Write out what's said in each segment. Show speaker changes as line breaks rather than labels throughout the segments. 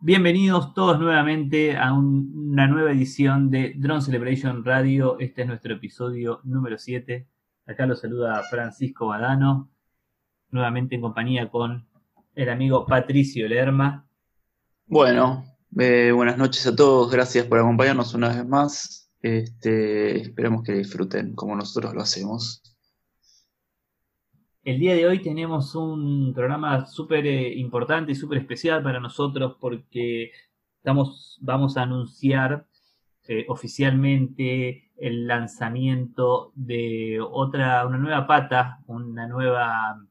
Bienvenidos todos nuevamente a una nueva edición de Drone Celebration Radio. Este es nuestro episodio número 7. Acá lo saluda Francisco Badano, nuevamente en compañía con el amigo Patricio Lerma.
Bueno, eh, buenas noches a todos, gracias por acompañarnos una vez más. Este, esperemos que disfruten como nosotros lo hacemos.
El día de hoy tenemos un programa súper eh, importante y súper especial para nosotros porque estamos, vamos a anunciar eh, oficialmente el lanzamiento de otra, una nueva pata, una nueva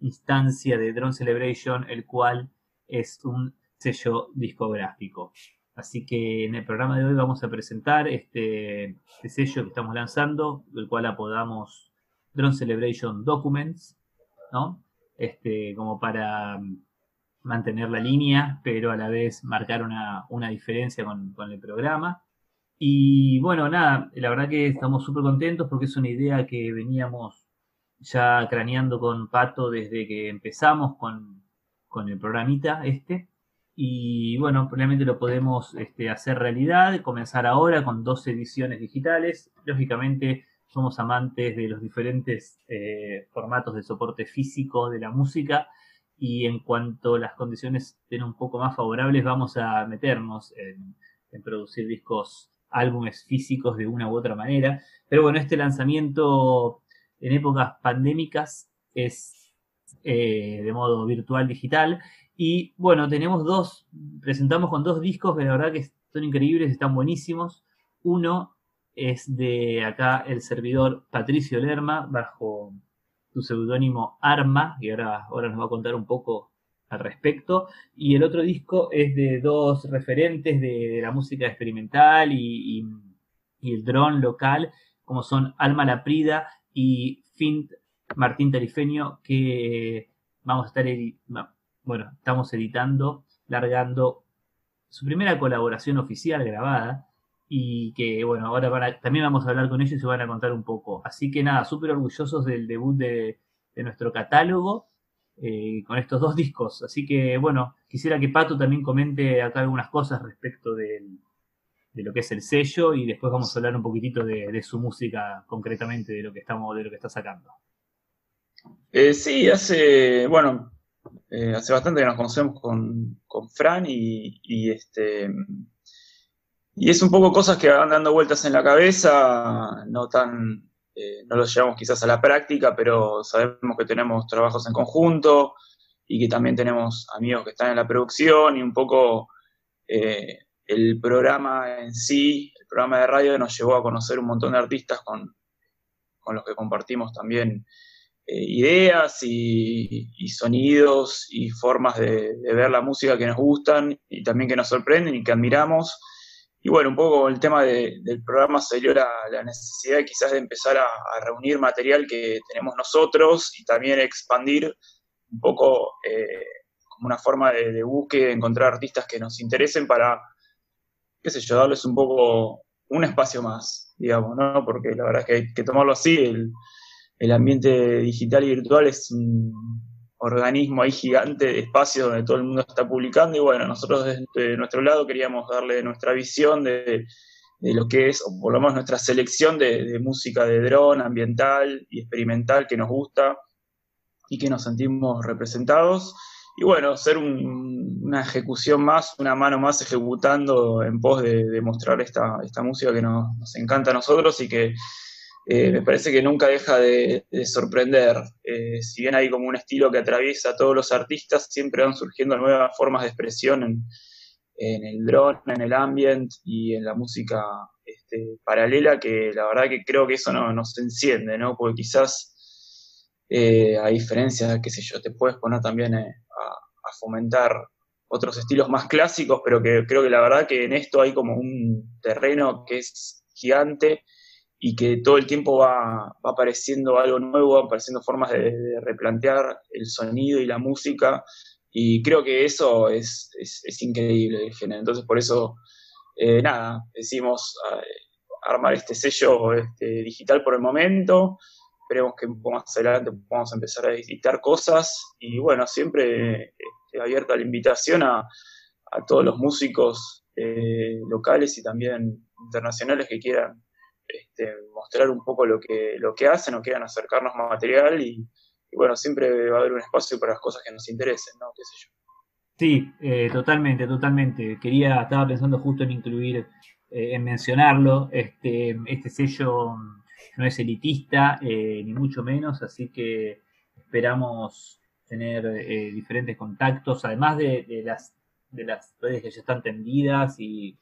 instancia de Drone Celebration, el cual es un sello discográfico. Así que en el programa de hoy vamos a presentar este, este sello que estamos lanzando, el cual apodamos Drone Celebration Documents. ¿No? Este, como para mantener la línea, pero a la vez marcar una, diferencia con, el programa. Y bueno, nada, la verdad que estamos súper contentos porque es una idea que veníamos ya craneando con Pato desde que empezamos con, el programita este. Y bueno, probablemente lo podemos este, hacer realidad, comenzar ahora con dos ediciones digitales. Lógicamente somos amantes de los diferentes eh, formatos de soporte físico de la música y en cuanto las condiciones estén un poco más favorables vamos a meternos en, producir discos, álbumes físicos de una u otra manera. Pero bueno, este lanzamiento en épocas pandémicas es eh, de modo virtual digital y bueno, tenemos dos, presentamos con dos discos que la verdad que son increíbles, están buenísimos. Uno es de acá el servidor Patricio Lerma, bajo su seudónimo Arma, y ahora, ahora nos va a contar un poco al respecto. Y el otro disco es de dos referentes de, la música experimental y, el dron local, como son Alma Laprida y Fint Martín Tarifeño, que vamos a estar, bueno, estamos editando, largando su primera colaboración oficial grabada y que bueno, ahora también vamos a hablar con ellos y se van a contar un poco. Así que nada, súper orgullosos del debut de, nuestro catálogo eh, con estos dos discos. Así que bueno, quisiera que Pato también comente acá algunas cosas respecto de lo que es el sello y después vamos a hablar un poquitito de, su música concretamente, de lo que estamos, de lo que está sacando.
Eh, sí, hace, bueno, eh, hace bastante que nos conocemos con, con Fran y este y es un poco cosas que van dando vueltas en la cabeza, no tan, eh, no los llevamos quizás a la práctica, pero sabemos que tenemos trabajos en conjunto y que también tenemos amigos que están en la producción y un poco eh, el programa en sí, el programa de radio nos llevó a conocer un montón de artistas con, los que compartimos también eh, ideas y, sonidos y formas de, de ver la música que nos gustan y también que nos sorprenden y que admiramos y bueno, un poco el tema del programa se dio la, necesidad quizás de empezar a, reunir material que tenemos nosotros y también expandir un poco eh, como una forma de, de búsqueda, encontrar artistas que nos interesen para, qué sé yo, darles un poco un espacio más, digamos, ¿no? Porque la verdad es que hay que tomarlo así, el, el ambiente digital y virtual es un, organismo ahí gigante de espacio donde todo el mundo está publicando y bueno, nosotros desde nuestro lado queríamos darle nuestra visión de, lo que es, o por lo menos nuestra selección de, música de dron, ambiental y experimental que nos gusta y que nos sentimos representados. Y bueno, ser una ejecución más, una mano más ejecutando en pos de, mostrar esta, esta música que nos, nos encanta a nosotros y que eh, me parece que nunca deja de, sorprender. Eh, si bien hay como un estilo que atraviesa a todos los artistas, siempre van surgiendo nuevas formas de expresión en, el drone, en el ambient y en la música este, paralela, que la verdad que creo que eso no, nos enciende, ¿no? Porque quizás, eh, a diferencia, qué sé yo, te puedes poner también a, a fomentar otros estilos más clásicos, pero que creo que la verdad que en esto hay como un terreno que es gigante y que todo el tiempo va, apareciendo algo nuevo, va apareciendo formas de, replantear el sonido y la música, y creo que eso es, es, increíble el género. Entonces, por eso, eh, nada, decimos eh, armar este sello este, digital por el momento, esperemos que un poco más adelante podamos empezar a editar cosas, y bueno, siempre este, abierta la invitación a, a todos los músicos eh, locales y también internacionales que quieran este, mostrar un poco lo que, lo que hacen o quieran acercarnos más material y, bueno, siempre va a haber un espacio para las cosas que nos interesen, ¿no? ¿Qué sé yo?
Sí, eh, totalmente, totalmente. Quería, estaba pensando justo en incluir, eh, en mencionarlo, este, este sello no es elitista, ni mucho menos, así que esperamos tener diferentes contactos, además de, las de las redes que ya están tendidas y,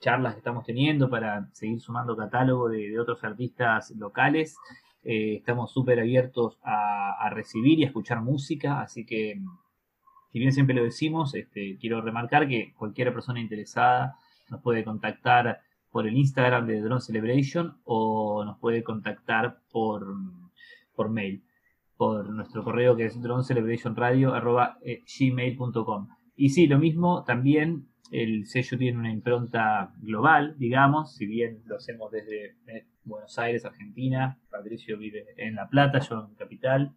charlas que estamos teniendo para seguir sumando catálogo de, otros artistas locales. Eh, estamos súper abiertos a, recibir y a escuchar música, así que, si bien siempre lo decimos, este, quiero remarcar que cualquier persona interesada nos puede contactar por el Instagram de Drone Celebration o nos puede contactar por, por mail, por nuestro correo que es dronecelebrationradio.gmail.com. Y sí, lo mismo también el sello tiene una impronta global, digamos, si bien lo hacemos desde eh, Buenos Aires, Argentina, Patricio vive en La Plata, yo en Capital.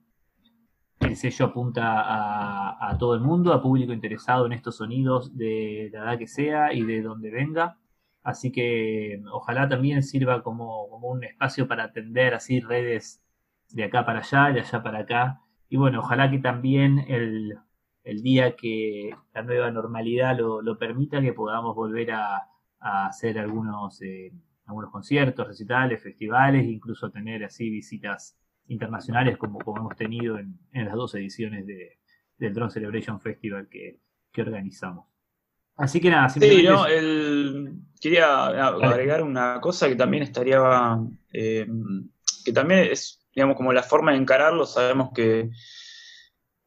El sello apunta a, todo el mundo, a público interesado en estos sonidos de la edad que sea y de donde venga. Así que ojalá también sirva como, como un espacio para atender así redes de acá para allá, de allá para acá. Y bueno, ojalá que también el, el día que la nueva normalidad lo, permita, que podamos volver a, hacer algunos, eh, algunos conciertos, recitales, festivales, incluso tener así visitas internacionales como, como hemos tenido en, las dos ediciones de, del Drone Celebration Festival que, organizamos. Así que nada,
simplemente... Sí, quería agregar una cosa que también estaría, eh, que también es, digamos, como la forma de encararlo, sabemos que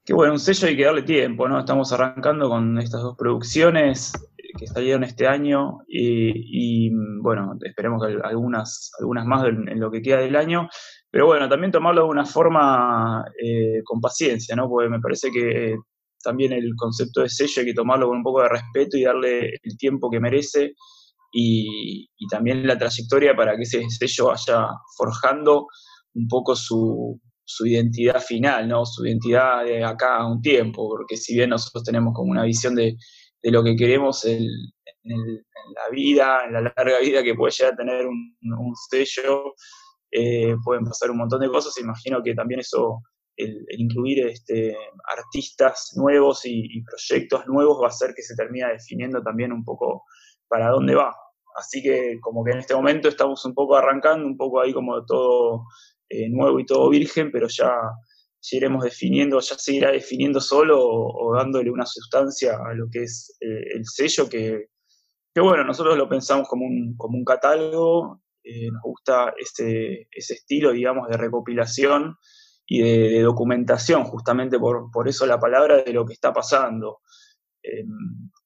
que bueno, un sello hay que darle tiempo, ¿no? Estamos arrancando con estas dos producciones que salieron este año y, bueno, esperemos que algunas, algunas más en, lo que queda del año, pero bueno, también tomarlo de una forma eh, con paciencia, ¿no? Porque me parece que también el concepto de sello hay que tomarlo con un poco de respeto y darle el tiempo que merece y también la trayectoria para que ese sello vaya forjando un poco su, su identidad final, ¿no? Su identidad de acá a un tiempo, porque si bien nosotros tenemos como una visión de, lo que queremos en, la vida, en la larga vida que puede llegar a tener un, sello, eh, pueden pasar un montón de cosas. Imagino que también eso, el, incluir este, artistas nuevos y, y, proyectos nuevos va a hacer que se termine definiendo también un poco para dónde va. Así que como que en este momento estamos un poco arrancando, un poco ahí como todo eh, nuevo y todo virgen, pero ya, iremos definiendo, ya se irá definiendo solo o, dándole una sustancia a lo que es eh, el sello, que, bueno, nosotros lo pensamos como un, como un catálogo, eh, nos gusta ese, ese estilo, digamos, de recopilación y de, documentación, justamente por, por, eso la palabra de lo que está pasando.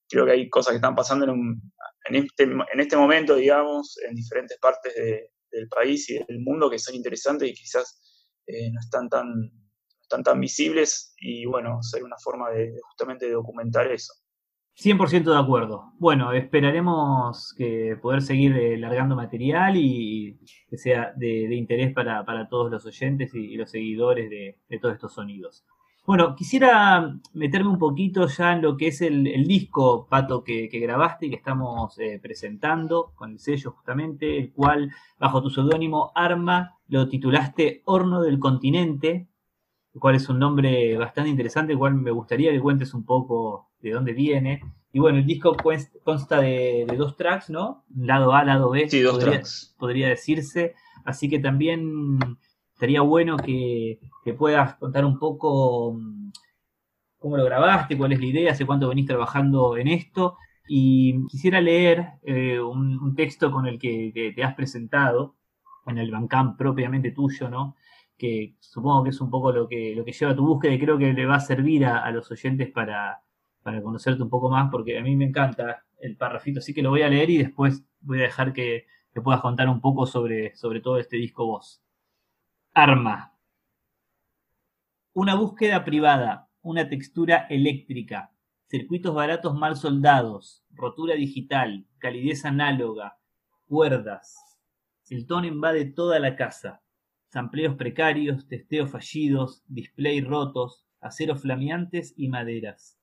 creo que hay cosas que están pasando en, en, este, en este momento, digamos, en diferentes partes de, del país y del mundo que son interesantes y quizás eh, no están tan, tan visibles y bueno, ser una forma de, justamente de documentar eso.
100% de acuerdo. Bueno, esperaremos que poder seguir eh, largando material y que sea de, interés para, todos los oyentes y, los seguidores de, todos estos sonidos. Bueno, quisiera meterme un poquito ya en lo que es el, disco, Pato, que, grabaste y que estamos eh, presentando con el sello justamente, el cual, bajo tu seudónimo Arma, lo titulaste Horno del Continente, el cual es un nombre bastante interesante, el cual me gustaría que cuentes un poco de dónde viene. Y bueno, el disco consta de, dos tracks, ¿no? Lado A, lado B,
sí, dos tracks.
podría decirse. Así que también estaría bueno que, puedas contar un poco mm, cómo lo grabaste, cuál es la idea, hace cuánto venís trabajando en esto. Y quisiera leer eh, un, texto con el que te, has presentado en el Bandcamp propiamente tuyo, ¿no? Que supongo que es un poco lo que, lo que lleva tu búsqueda y creo que le va a servir a, los oyentes para, conocerte un poco más, porque a mí me encanta el parrafito, así que lo voy a leer y después voy a dejar que, que puedas contar un poco sobre, sobre todo este disco vos. Arma. Una búsqueda privada, una textura eléctrica, circuitos baratos mal soldados, rotura digital, calidez análoga, cuerdas. El tono invade toda la casa. Sampleos precarios, testeos fallidos, display rotos, aceros flameantes y maderas.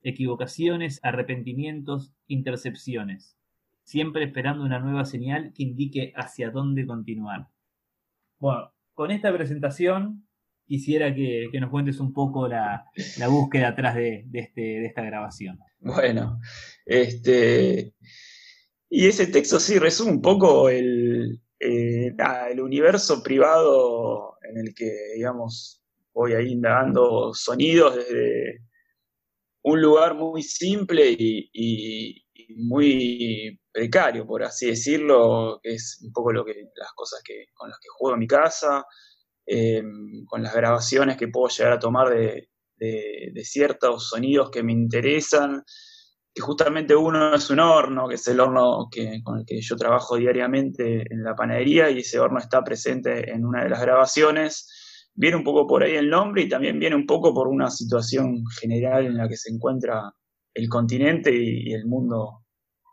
equivocaciones, arrepentimientos, intercepciones, siempre esperando una nueva señal que indique hacia dónde continuar. Bueno, con esta presentación quisiera que, nos cuentes un poco la, búsqueda atrás de, este, de esta grabación.
Bueno, este, y ese texto sí resume un poco el, eh, el universo privado en el que, digamos, voy ahí indagando sonidos desde un lugar muy simple y, muy precario, por así decirlo, que es un poco lo que las cosas que, con las que juego en mi casa, em, con las grabaciones que puedo llegar a tomar de, ciertos sonidos que me interesan, que justamente uno es un horno, que es el horno que, con el que yo trabajo diariamente en la panadería y ese horno está presente en una de las grabaciones. Viene un poco por ahí el nombre y también viene un poco por una situación general en la que se encuentra el continente y, el mundo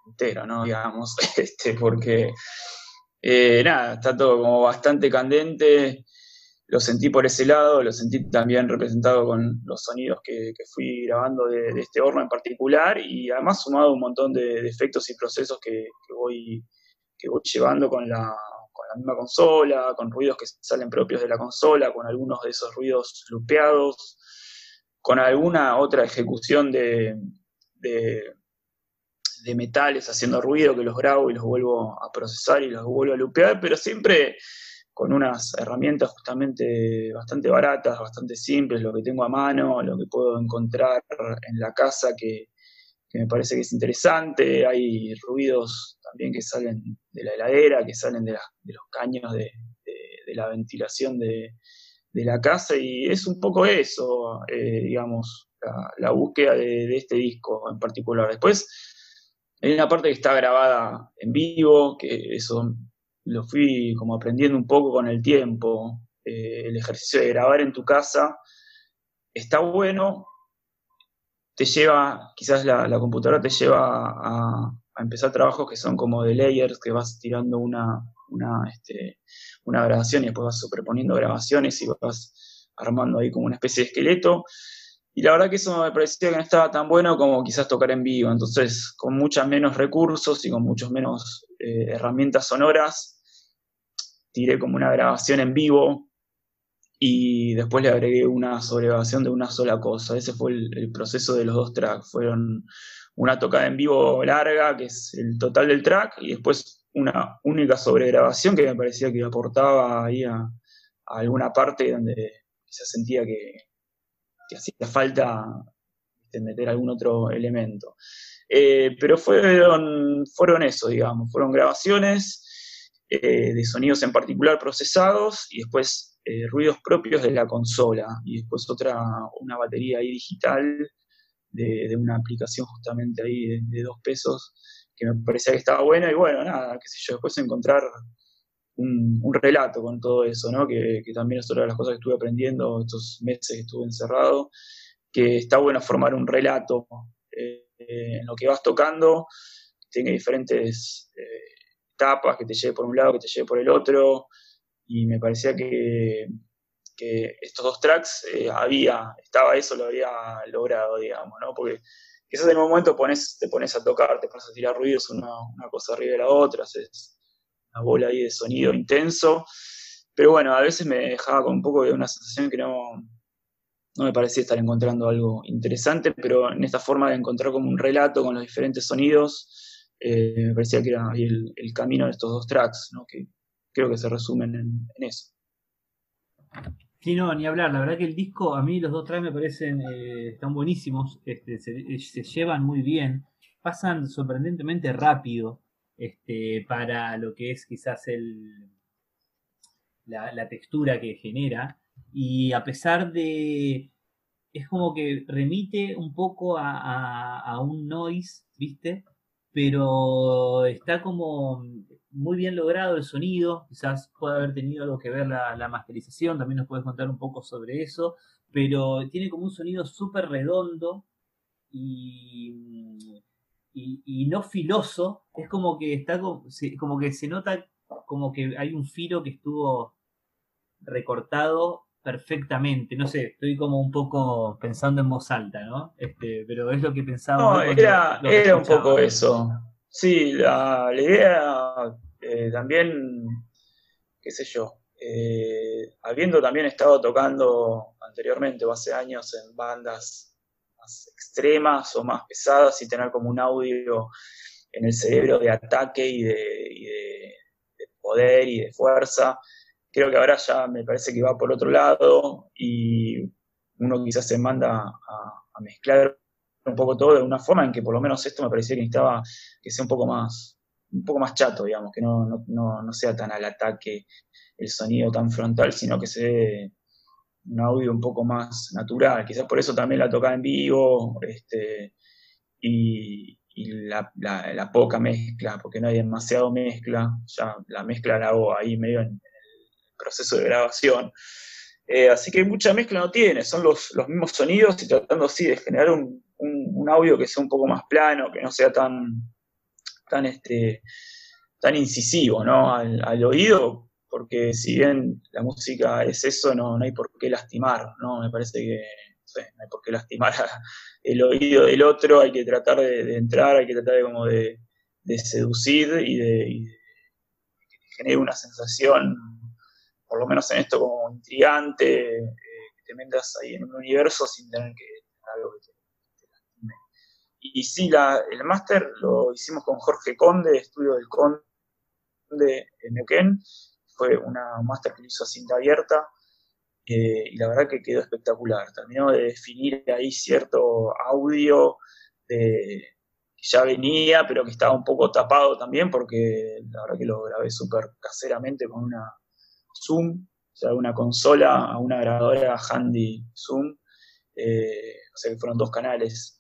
entero. Digamos, este, porque eh, nada, está todo como bastante candente lo sentí por ese lado, lo sentí también representado con los sonidos que, fui grabando de, este horno en particular y además sumado un montón de, efectos y procesos que, voy, llevando con la, misma consola, con ruidos que salen propios de la consola, con algunos de esos ruidos lupeados, con alguna otra ejecución de, de, de metales haciendo ruido que los grabo y los vuelvo a procesar y los vuelvo a lupear, pero siempre con unas herramientas justamente bastante baratas, bastante simples, lo que tengo a mano, lo que puedo encontrar en la casa que, me parece que es interesante. Hay ruidos también que salen de la heladera, que salen de, los caños de, la ventilación de, la casa y es un poco eso, eh, digamos, la, búsqueda de, este disco en particular. Después hay una parte que está grabada en vivo, que eso lo fui como aprendiendo un poco con el tiempo. Eh, el ejercicio de grabar en tu casa está bueno, te lleva, quizás la, computadora te lleva a, empezar trabajos que son como de layers, que vas tirando una, una, este, una grabación y después vas superponiendo grabaciones y vas armando ahí como una especie de esqueleto. Y la verdad que eso me parecía que no estaba tan bueno como quizás tocar en vivo. Entonces, con muchas menos recursos y con muchos menos eh, herramientas sonoras, tiré como una grabación en vivo y después le agregué una sobregrabación de una sola cosa. Ese fue el, proceso de los dos tracks. Fueron una tocada en vivo larga, que es el total del track, y después una única sobregrabación que me parecía que aportaba ahí a, alguna parte donde se sentía que, hacía falta este, meter algún otro elemento. Eh, pero fueron, fueron eso, digamos, fueron grabaciones eh, de sonidos en particular procesados y después eh, ruidos propios de la consola y después otra, una batería ahí digital de, una aplicación justamente ahí de, dos pesos que me parecía que estaba buena y bueno, nada, qué sé yo, después encontrar un, relato con todo eso, ¿no? Que, también es otra de las cosas que estuve aprendiendo estos meses que estuve encerrado, que está bueno formar un relato eh, en lo que vas tocando, tiene diferentes etapas, que te lleve por un lado, que te lleve por el otro, y me parecía que, estos dos tracks eh, había, estaba eso, lo había logrado, digamos, ¿no? Porque quizás en un momento te pones a tocar, te pones a tirar ruidos una, cosa arriba de la otra, haces una bola ahí de sonido intenso, pero bueno, a veces me dejaba con un poco de una sensación que no, no me parecía estar encontrando algo interesante, pero en esta forma de encontrar como un relato con los diferentes sonidos, eh, me parecía que era el, el, camino de estos dos tracks, que creo que se resumen en, eso.
Sí, no, ni hablar. La verdad que el disco, a mí los dos tracks me parecen, eh, están buenísimos, este, se, llevan muy bien, pasan sorprendentemente rápido este, para lo que es quizás el, la, textura que genera. Y a pesar de, es como que remite un poco a, a un noise, ¿viste? pero está como muy bien logrado el sonido, quizás puede haber tenido algo que ver la, masterización, también nos puedes contar un poco sobre eso, pero tiene como un sonido súper redondo y, y, no filoso, es como que está como que se nota como que hay un filo que estuvo recortado perfectamente. No sé, estoy como un poco pensando en voz alta, ¿no? Este, pero es lo que pensaba.
No, era, era un poco eso. Sí, la, idea eh, también, qué sé yo, eh, habiendo también estado tocando anteriormente o hace años en bandas extremas o más pesadas y tener como un audio en el cerebro de ataque y de, poder y de fuerza, creo que ahora ya me parece que va por otro lado y uno quizás se manda a mezclar un poco todo de una forma en que por lo menos esto me parecía que necesitaba que sea un poco más, un poco más chato, digamos, que no, no, sea tan al ataque el sonido tan frontal, sino que sea un audio un poco más natural. Quizás por eso también la tocaba en vivo, este, y, la, poca mezcla, porque no hay demasiado mezcla, ya la mezcla la hago ahí medio en, el proceso de grabación. Eh, así que mucha mezcla no tiene, son los, los mismos sonidos y tratando así de generar un, un, audio que sea un poco más plano, que no sea tan, tan, este, tan incisivo ¿no? al, oído, porque si bien la música es eso, no, no hay por qué lastimar, ¿no? Me parece que no hay por qué lastimar el oído del otro, hay que tratar de, entrar, hay que tratar de como de, seducir y de, que te genere una sensación, por lo menos en esto como intrigante, eh, que te metas ahí en un universo sin tener que algo que te y, sí, la, el máster lo hicimos con Jorge Conde, estudio del Conde en Neuquén. Fue una máster que hizo a cinta abierta. Eh, y la verdad que quedó espectacular. Terminó de definir ahí cierto audio que ya venía, pero que estaba un poco tapado también, porque la verdad que lo grabé súper caseramente con una Zoom, o sea, una consola una grabadora handy Zoom. Eh, o sea que fueron dos canales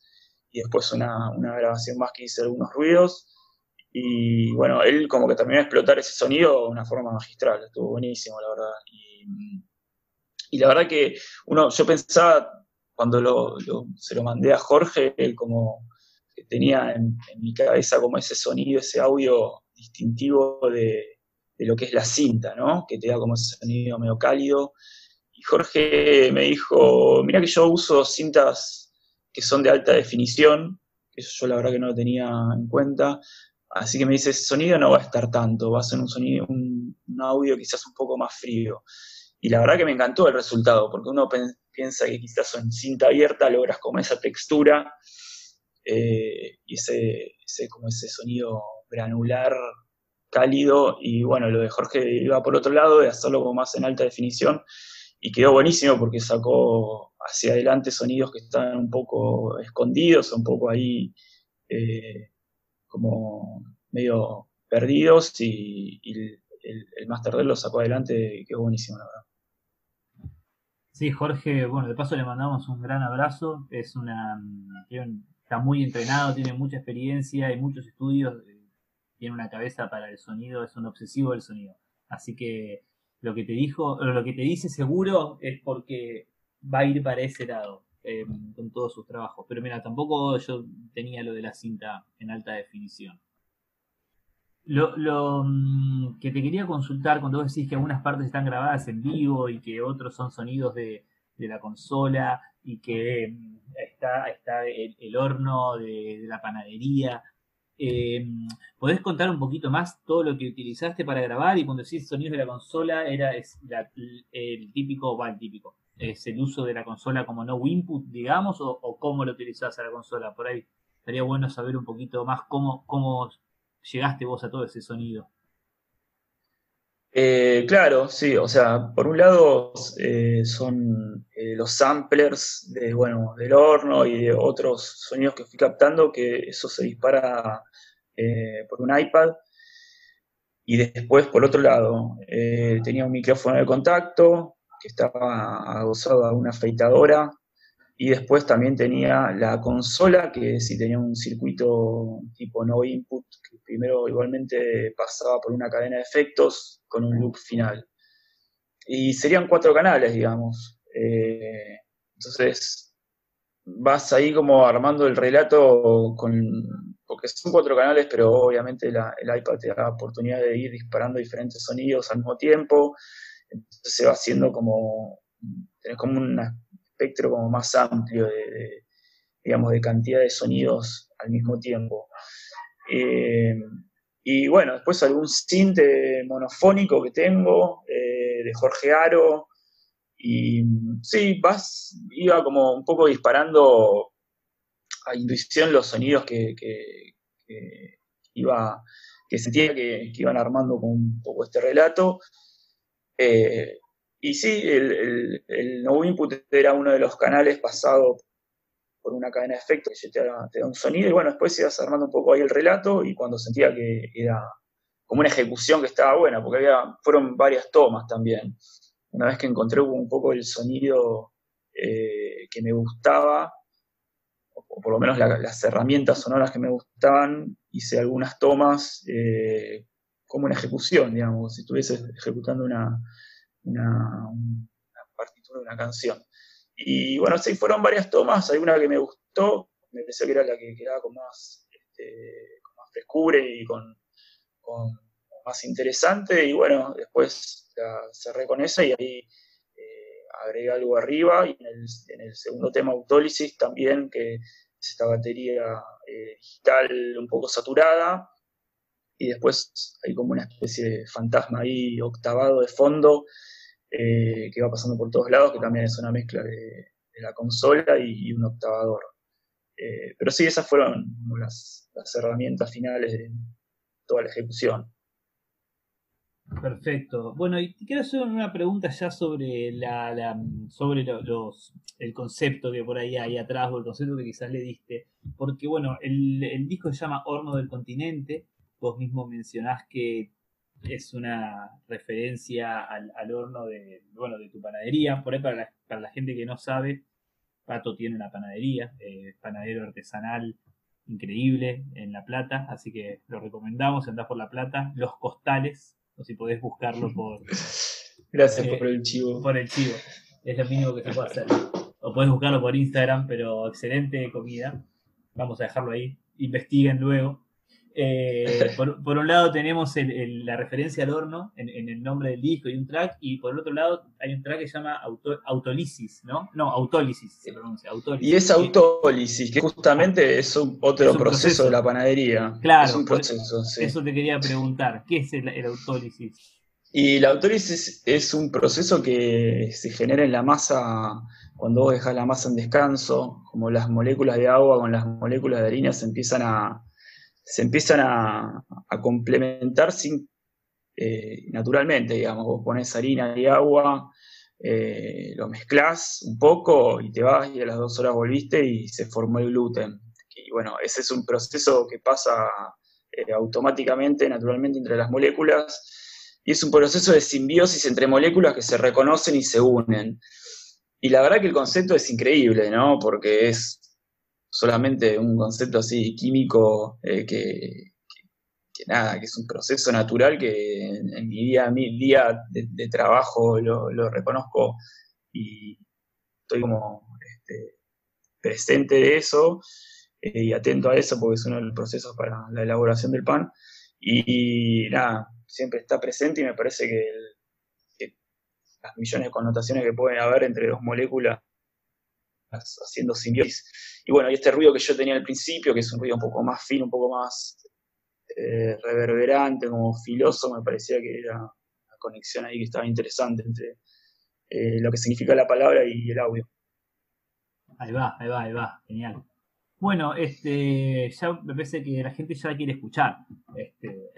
y después una, grabación más que hice algunos ruidos. Y bueno, él como que terminó de explotar ese sonido de una forma magistral, estuvo buenísimo, la verdad. Y, la verdad que uno, yo pensaba, cuando se lo mandé a Jorge, él como que tenía en, mi cabeza como ese sonido, ese audio distintivo de, de, lo que es la cinta, ¿no? Que te da como ese sonido medio cálido. Y Jorge me dijo, mira que yo uso cintas que son de alta definición, eso yo la verdad que no lo tenía en cuenta, así que me dice, sonido no va a estar tanto, va a ser un sonido, un, audio quizás un poco más frío. Y la verdad que me encantó el resultado, porque uno piensa que quizás en cinta abierta logras como esa textura eh, y ese, como ese sonido granular, cálido, y bueno, lo de Jorge iba por otro lado, de hacerlo como más en alta definición, y quedó buenísimo porque sacó hacia adelante sonidos que estaban un poco escondidos, un poco ahí eh, como medio perdidos y, el, Master D lo sacó adelante y quedó buenísimo, la verdad.
Sí, Jorge, bueno, de paso le mandamos un gran abrazo, es una, está muy entrenado, tiene mucha experiencia y muchos estudios, eh, tiene una cabeza para el sonido, es un obsesivo del sonido. Así que lo que te dijo, lo que te dice seguro es porque va a ir para ese lado eh, con todos sus trabajos. Pero mira, tampoco yo tenía lo de la cinta en alta definición. Lo, mm, que te quería consultar cuando vos decís que algunas partes están grabadas en vivo y que otros son sonidos de, la consola y que mm, está, el, horno de, la panadería. Eh, ¿Podés contar un poquito más todo lo que utilizaste para grabar? Y cuando decís sonidos de la consola, era el típico, va, el típico, es el uso de la consola como no input, digamos, o, cómo lo utilizás a la consola. Por ahí estaría bueno saber un poquito más cómo, cómo llegaste vos a todo ese sonido.
Eh, claro, sí, o sea, por un lado eh, son eh, los samplers de, bueno, del horno y de otros sonidos que fui captando, que eso se dispara por un iPad. Y después, por otro lado, tenía un micrófono de contacto que estaba adosado a una afeitadora. Y después también tenía la consola, que sí tenía un circuito tipo no input, que primero igualmente pasaba por una cadena de efectos con un loop final. Y serían cuatro canales, digamos. Eh, entonces, vas ahí como armando el relato con, porque son cuatro canales, pero obviamente el iPad te da la oportunidad de ir disparando diferentes sonidos al mismo tiempo. Entonces se va haciendo como tenés como un espectro como más amplio de, digamos, de cantidad de sonidos al mismo tiempo. Eh, y bueno, después algún cinte monofónico que tengo, eh, de Jorge Aro. Y sí, vas, iba como un poco disparando a intuición los sonidos que, iba, que sentía que, iban armando con un poco este relato. Eh, y sí, el, el, no input era uno de los canales pasado por una cadena de efectos que te da, te da, un sonido y bueno, después ibas armando un poco ahí el relato y cuando sentía que era como una ejecución que estaba buena, porque había, fueron varias tomas también. Una vez que encontré un poco el sonido eh, que me gustaba, o por lo menos las herramientas sonoras que me gustaban, hice algunas tomas eh, como una ejecución, digamos, si estuviese ejecutando una, una, una partitura de una canción. Y bueno, sí, fueron varias tomas, hay una que me gustó, me pareció que era la que quedaba con más, este, con más frescura y con, más interesante, y bueno, después la cerré con esa y ahí eh, agregué algo arriba, y en el, en el, segundo tema Autólisis también, que es esta batería eh, digital un poco saturada, y después hay como una especie de fantasma ahí octavado de fondo, eh, que va pasando por todos lados, que también es una mezcla de, la consola y, un octavador. Eh, pero sí, esas fueron las, herramientas finales de toda la ejecución.
Perfecto. Bueno, y quiero hacer una pregunta ya sobre la, sobre los, el concepto que por ahí hay atrás o el concepto que quizás le diste. Porque bueno, el, el disco se llama Horno del Continente. Vos mismo mencionás que es una referencia al, horno de, bueno, de tu panadería. Por ahí, para la, para la gente que no sabe, Pato tiene una panadería, eh, panadero artesanal increíble en La Plata, así que lo recomendamos, andás por La Plata, Los Costales, o si podés buscarlo por...
Gracias por el chivo.
Por el chivo, es lo mínimo que se puede hacer. O podés buscarlo por Instagram, pero excelente comida. Vamos a dejarlo ahí. Investiguen luego. Eh, por, un lado tenemos la referencia al horno en, el nombre del disco y un track, y por el otro lado hay un track que se llama auto, Autólisis, ¿no? No, Autólisis se pronuncia.
Y es autólisis, que justamente es un, otro proceso, de la panadería.
Claro, es un proceso. Eso te quería preguntar, ¿qué es el, autólisis?
Y la autólisis es un proceso que se genera en la masa cuando vos dejas la masa en descanso, como las moléculas de agua con las moléculas de harina se empiezan a, se empiezan a, complementar sin, eh, naturalmente, digamos, vos pones harina y agua, eh, lo mezclas un poco y te vas y a las dos horas volviste y se formó el gluten. Y bueno, ese es un proceso que pasa eh, automáticamente, naturalmente entre las moléculas y es un proceso de simbiosis entre moléculas que se reconocen y se unen. Y la verdad que el concepto es increíble, ¿no? Porque es solamente un concepto así químico eh, que, nada, que es un proceso natural que en, mi día, mi día de, trabajo lo, reconozco y estoy como este, presente de eso eh, y atento a eso porque es uno de los procesos para la elaboración del pan. Y, nada, siempre está presente y me parece que, que las millones de connotaciones que pueden haber entre dos moléculas haciendo simbiosis. Y bueno, y este ruido que yo tenía al principio, que es un ruido un poco más fino, un poco más eh, reverberante, como filoso, me parecía que era una conexión ahí que estaba interesante entre eh, lo que significa la palabra y el audio.
Ahí va, ahí va, ahí va, genial. Bueno, este, ya me parece que la gente ya quiere escuchar. Este,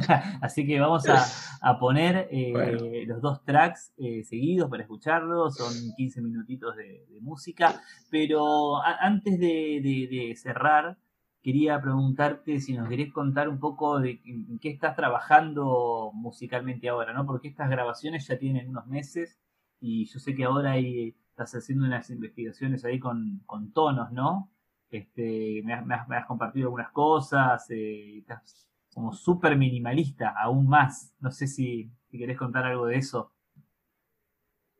así que vamos a, poner eh, los dos tracks eh, seguidos para escucharlos. Son 15 minutitos de, música. Pero antes de, cerrar, quería preguntarte si nos querés contar un poco de en qué estás trabajando musicalmente ahora, ¿no? Porque estas grabaciones ya tienen unos meses y yo sé que ahora hay, estás haciendo unas investigaciones ahí con, con tonos, ¿no? Este, me, has, compartido algunas cosas, eh, estás como súper minimalista, aún más. No sé si, querés contar algo de eso.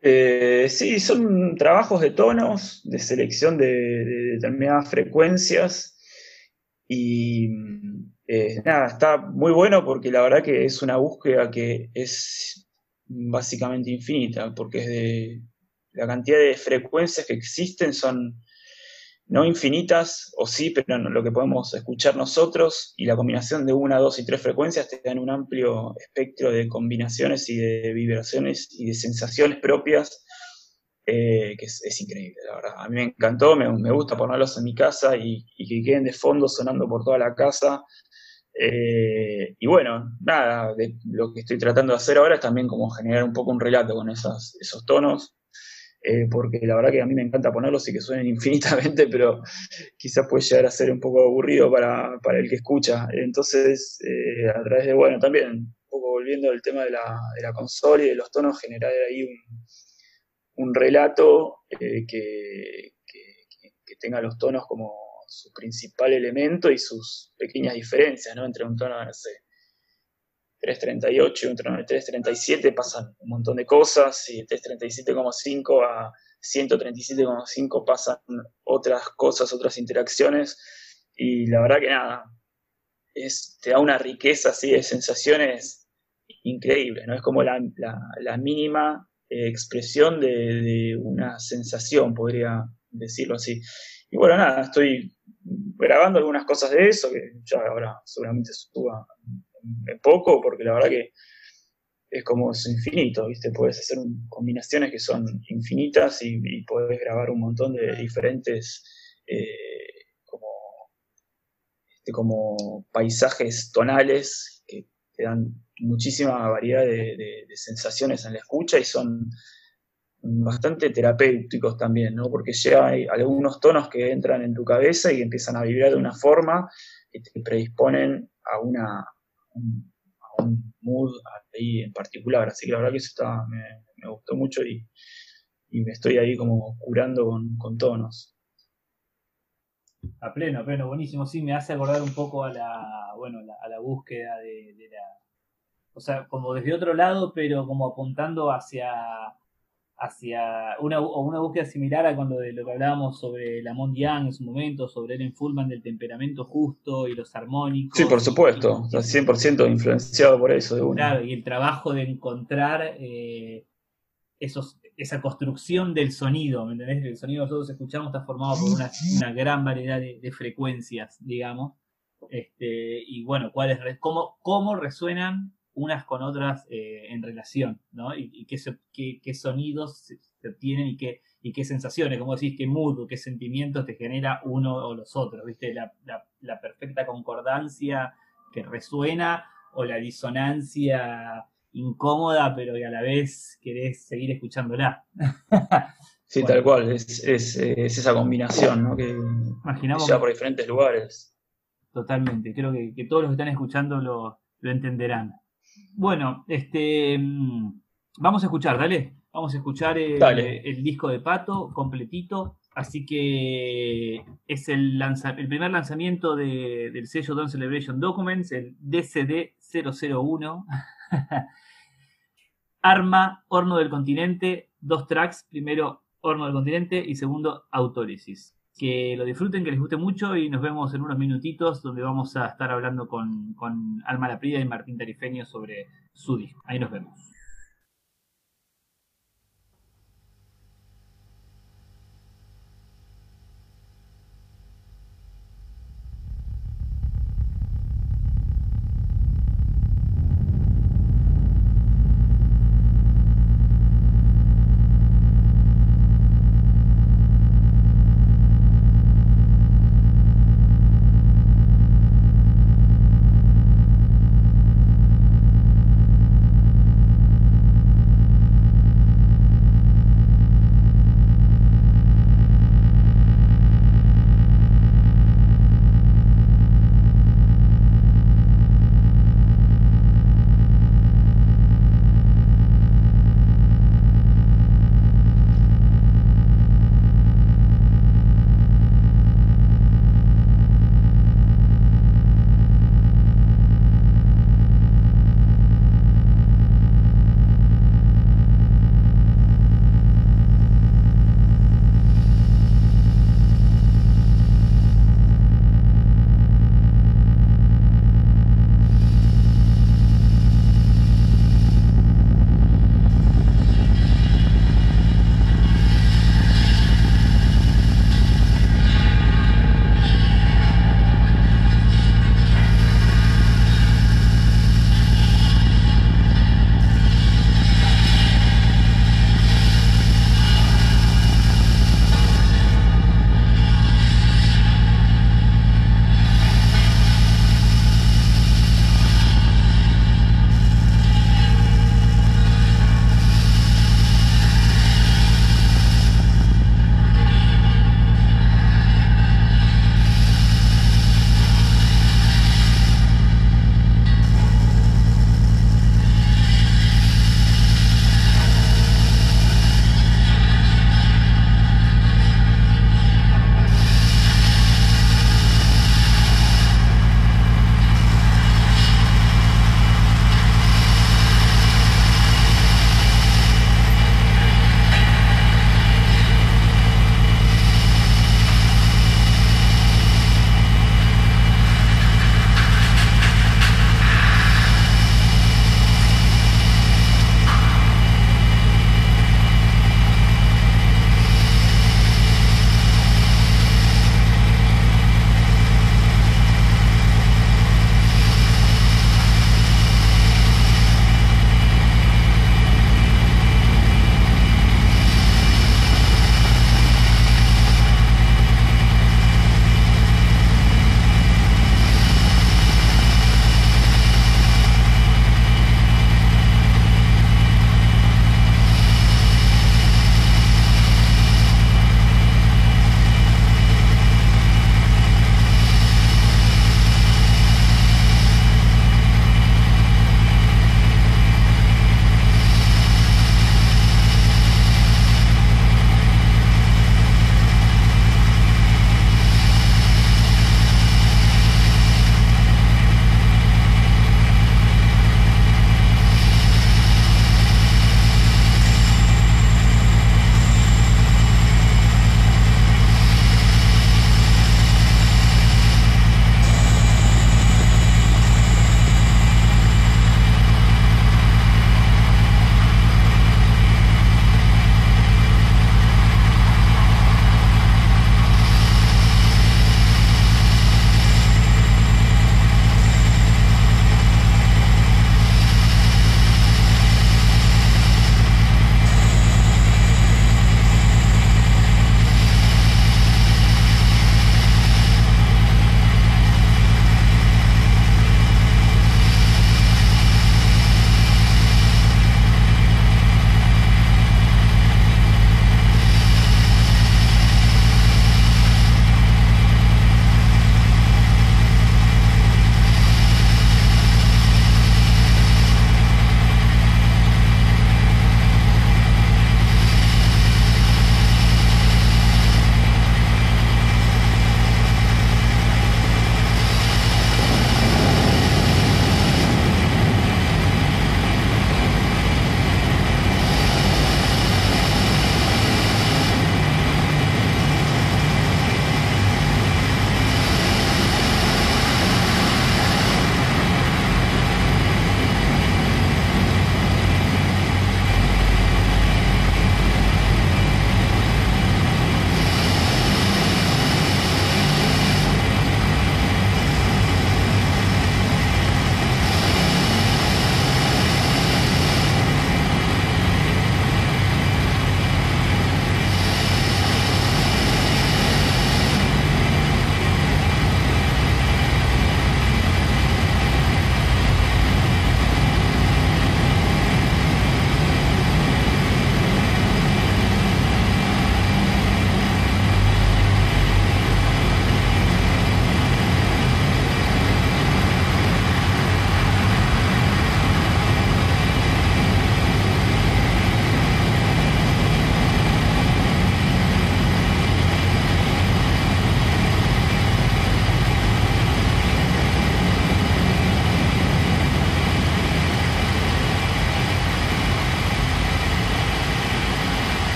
Eh, sí, son trabajos de tonos, de selección de, determinadas frecuencias y eh, nada, está muy bueno porque la verdad que es una búsqueda que es básicamente infinita, porque es de la cantidad de frecuencias que existen son no infinitas, o sí, pero lo que podemos escuchar nosotros, y la combinación de una, dos y tres frecuencias te dan un amplio espectro de combinaciones y de vibraciones y de sensaciones propias, eh, que es, increíble, la verdad. A mí me encantó, me, gusta ponerlos en mi casa y, que queden de fondo sonando por toda la casa. Eh, y bueno, nada, lo que estoy tratando de hacer ahora es también como generar un poco un relato con esos tonos eh, porque la verdad que a mí me encanta ponerlos y que suenen infinitamente, pero quizás puede llegar a ser un poco aburrido para, el que escucha. Entonces, eh, a través de, bueno, también un poco volviendo al tema de la, consola y de los tonos, generar ahí un, relato eh, que, tenga los tonos como su principal elemento y sus pequeñas diferencias, ¿no? Entre un tono, no sé, 338 y un 337 pasan un montón de cosas, y 337,5 a 137,5 pasan otras cosas, otras interacciones, y la verdad que nada, es, te da una riqueza así de sensaciones increíble, ¿no? Es como la, mínima expresión de, una sensación, podría decirlo así. Y bueno, nada, estoy grabando algunas cosas de eso, que ya ahora seguramente suba poco, porque la verdad que es como es infinito, ¿viste? Puedes hacer combinaciones que son infinitas y, puedes grabar un montón de diferentes eh, como, este, como paisajes tonales que te dan muchísima variedad de, sensaciones en la escucha y son bastante terapéuticos también, ¿no? Porque ya hay algunos tonos que entran en tu cabeza y empiezan a vibrar de una forma que te predisponen a una, a un mood ahí en particular. Así que la verdad que eso está, me, gustó mucho y, me estoy ahí como curando con, tonos.
A pleno, a pleno, buenísimo. Sí, me hace acordar un poco a la, bueno, a la búsqueda de la, o sea, como desde otro lado, pero como apuntando hacia hacia una, una búsqueda similar a cuando de lo que hablábamos sobre la Young en su momento, sobre Ellen Fullman del temperamento justo y los armónicos.
Sí, por supuesto, 100% influenciado por eso.
De Claro, y el trabajo de encontrar eh, esos, esa construcción del sonido, ¿me entendés? El sonido que nosotros escuchamos está formado por una, gran variedad de, frecuencias, digamos. Este, y bueno, cuáles, cómo, cómo resuenan unas con otras eh, en relación, ¿no? Y, qué, sonidos se, obtienen y qué, y qué sensaciones, como decís, qué mood, qué sentimientos te genera uno o los otros, ¿viste? La, perfecta concordancia que resuena o la disonancia incómoda, pero que a la vez querés seguir escuchándola.
sí, tal cual, es, esa combinación, ¿no? Que Imaginamos por diferentes lugares.
Totalmente, creo que, todos los que están escuchando lo, lo entenderán. Bueno, este mm, vamos a escuchar, dale. Vamos a escuchar el, disco de Pato completito. Así que es el, el primer lanzamiento del sello Don Celebration Documents, el DCD001. Arma, Horno del Continente, dos tracks. Primero, Horno del Continente y segundo, Autólisis que lo disfruten, que les guste mucho y nos vemos en unos minutitos donde vamos a estar hablando con, con Alma Laprida y Martín Tarifeño sobre su disco. Ahí nos vemos.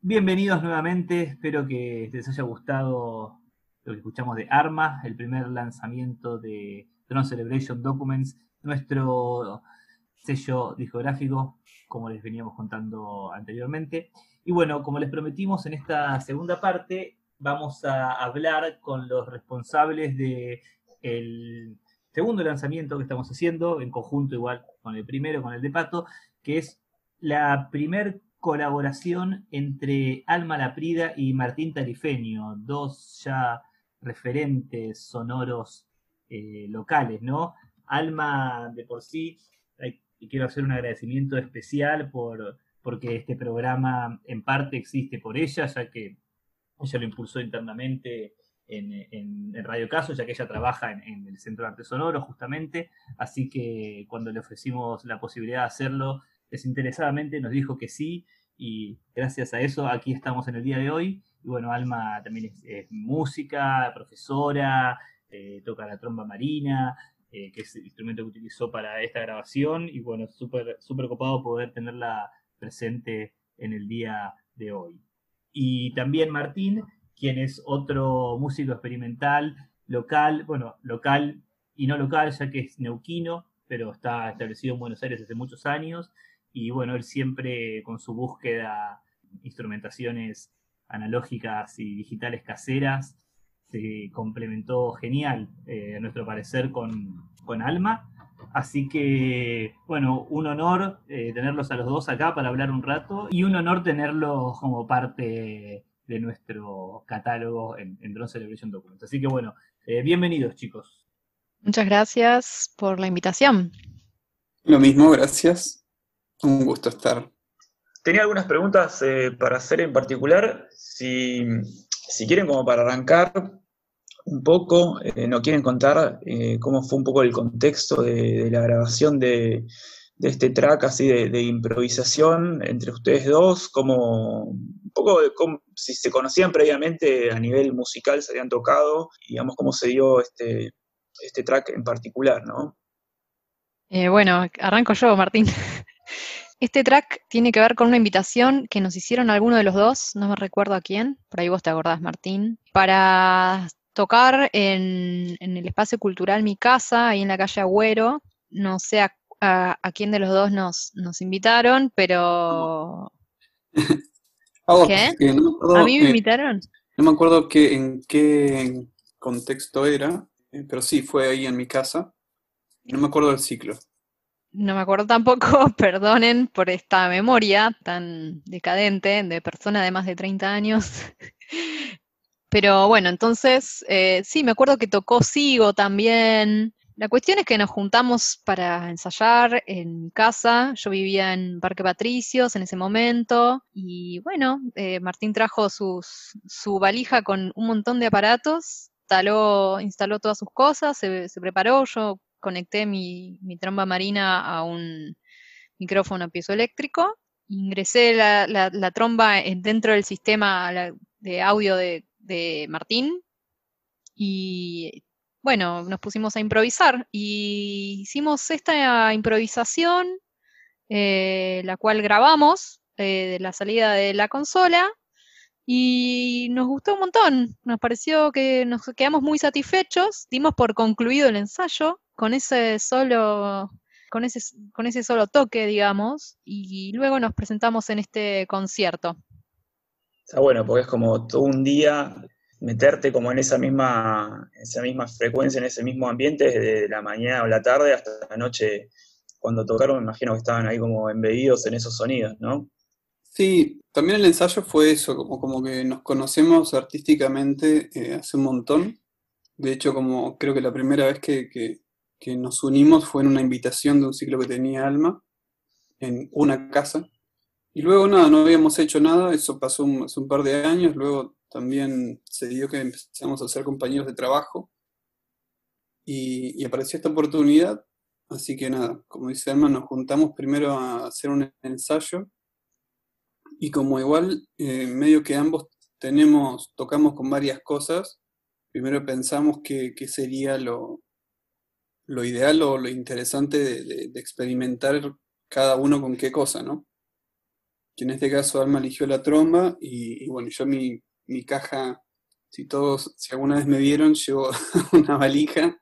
Bienvenidos nuevamente, espero que les haya gustado lo que escuchamos de Arma, el primer lanzamiento de Drone Celebration Documents, nuestro sello discográfico, como les veníamos contando anteriormente. Y bueno, como les prometimos en esta segunda parte, vamos a hablar con los responsables del segundo lanzamiento que estamos haciendo, en conjunto igual con el primero, con el de Pato, que es la primer colaboración entre Alma Laprida y Martín Tarifeño, dos ya referentes sonoros eh, locales, ¿no? Alma de por sí, y quiero hacer un agradecimiento especial por porque este programa en parte existe por ella, ya que ella lo impulsó internamente en, Radio Caso, ya que ella trabaja en, en, el Centro de Arte Sonoro justamente, así que cuando le ofrecimos la posibilidad de hacerlo, desinteresadamente nos dijo que sí y gracias a eso aquí estamos en el día de hoy. Y bueno, Alma también es, música, profesora, eh, toca la tromba marina, eh, que es el instrumento que utilizó para esta grabación. Y bueno, súper super ocupado poder tenerla presente en el día de hoy. Y también Martín, quien es otro músico experimental local, bueno, local y no local, ya que es neuquino, pero está establecido en Buenos Aires desde muchos años y bueno, él siempre con su búsqueda, instrumentaciones analógicas y digitales caseras, se complementó genial, eh, a nuestro parecer, con, con, Alma. Así que, bueno, un honor eh, tenerlos a los dos acá para hablar un rato y un honor tenerlos como parte de nuestro catálogo en, en Drone Celebration Documents. Así que, bueno, eh, bienvenidos, chicos.
Muchas gracias por la invitación.
Lo mismo, gracias. Un gusto estar.
Tenía algunas preguntas eh, para hacer en particular. Si, quieren, como para arrancar un poco, eh, nos quieren contar eh, cómo fue un poco el contexto de, la grabación de, este track así de, improvisación entre ustedes dos, como un poco de si se conocían previamente a nivel musical, se habían tocado, digamos cómo se dio este, este track en particular, ¿no?
bueno, arranco yo, Martín. Este track tiene que ver con una invitación que nos hicieron alguno de los dos, no me recuerdo a quién, por ahí vos te acordás, Martín, para tocar en, el espacio cultural Mi Casa, ahí en la calle Agüero. No sé a, quién de los dos nos, nos invitaron, pero... ¿Qué? ¿A mí me invitaron?
No me acuerdo que, en qué contexto era, eh, pero sí, fue ahí en mi casa. No me acuerdo del ciclo.
No me acuerdo tampoco, perdonen por esta memoria tan decadente de persona de más de 30 años. Pero bueno, entonces, eh, sí, me acuerdo que tocó Sigo también. La cuestión es que nos juntamos para ensayar en mi casa. Yo vivía en Parque Patricios en ese momento. Y bueno, eh, Martín trajo su valija con un montón de aparatos. Instaló, instaló todas sus cosas, se, se preparó. Yo conecté mi, tromba marina a un micrófono piezoeléctrico, ingresé la, tromba dentro del sistema de audio de, Martín y bueno, nos pusimos a improvisar y hicimos esta improvisación, eh, la cual grabamos eh, de la salida de la consola y nos gustó un montón, nos pareció que nos quedamos muy satisfechos, dimos por concluido el ensayo con ese solo con ese, con ese solo toque, digamos, y luego nos presentamos en este concierto.
Está bueno, porque es como todo un día meterte como en esa misma, esa misma frecuencia, en ese mismo ambiente, desde la mañana o la tarde hasta la noche. Cuando tocaron, me imagino que estaban ahí como embebidos en esos sonidos, ¿no?
Sí, también el ensayo fue eso, como, como que nos conocemos artísticamente eh, hace un montón. De hecho, como creo que la primera vez que, que nos unimos fue en una invitación de un ciclo que tenía Alma, en una casa. Y luego nada, no habíamos hecho nada, eso pasó hace un par de años, luego también se dio que empezamos a ser compañeros de trabajo y, apareció esta oportunidad, así que nada, como dice Alma, nos juntamos primero a hacer un ensayo y como igual eh, medio que ambos tenemos, tocamos con varias cosas, primero pensamos que, que sería lo, lo ideal o lo interesante de, experimentar cada uno con qué cosa, ¿no? que en este caso Alma eligió la tromba y, bueno, yo mi, mi, caja, si todos, si alguna vez me vieron, llevo una valija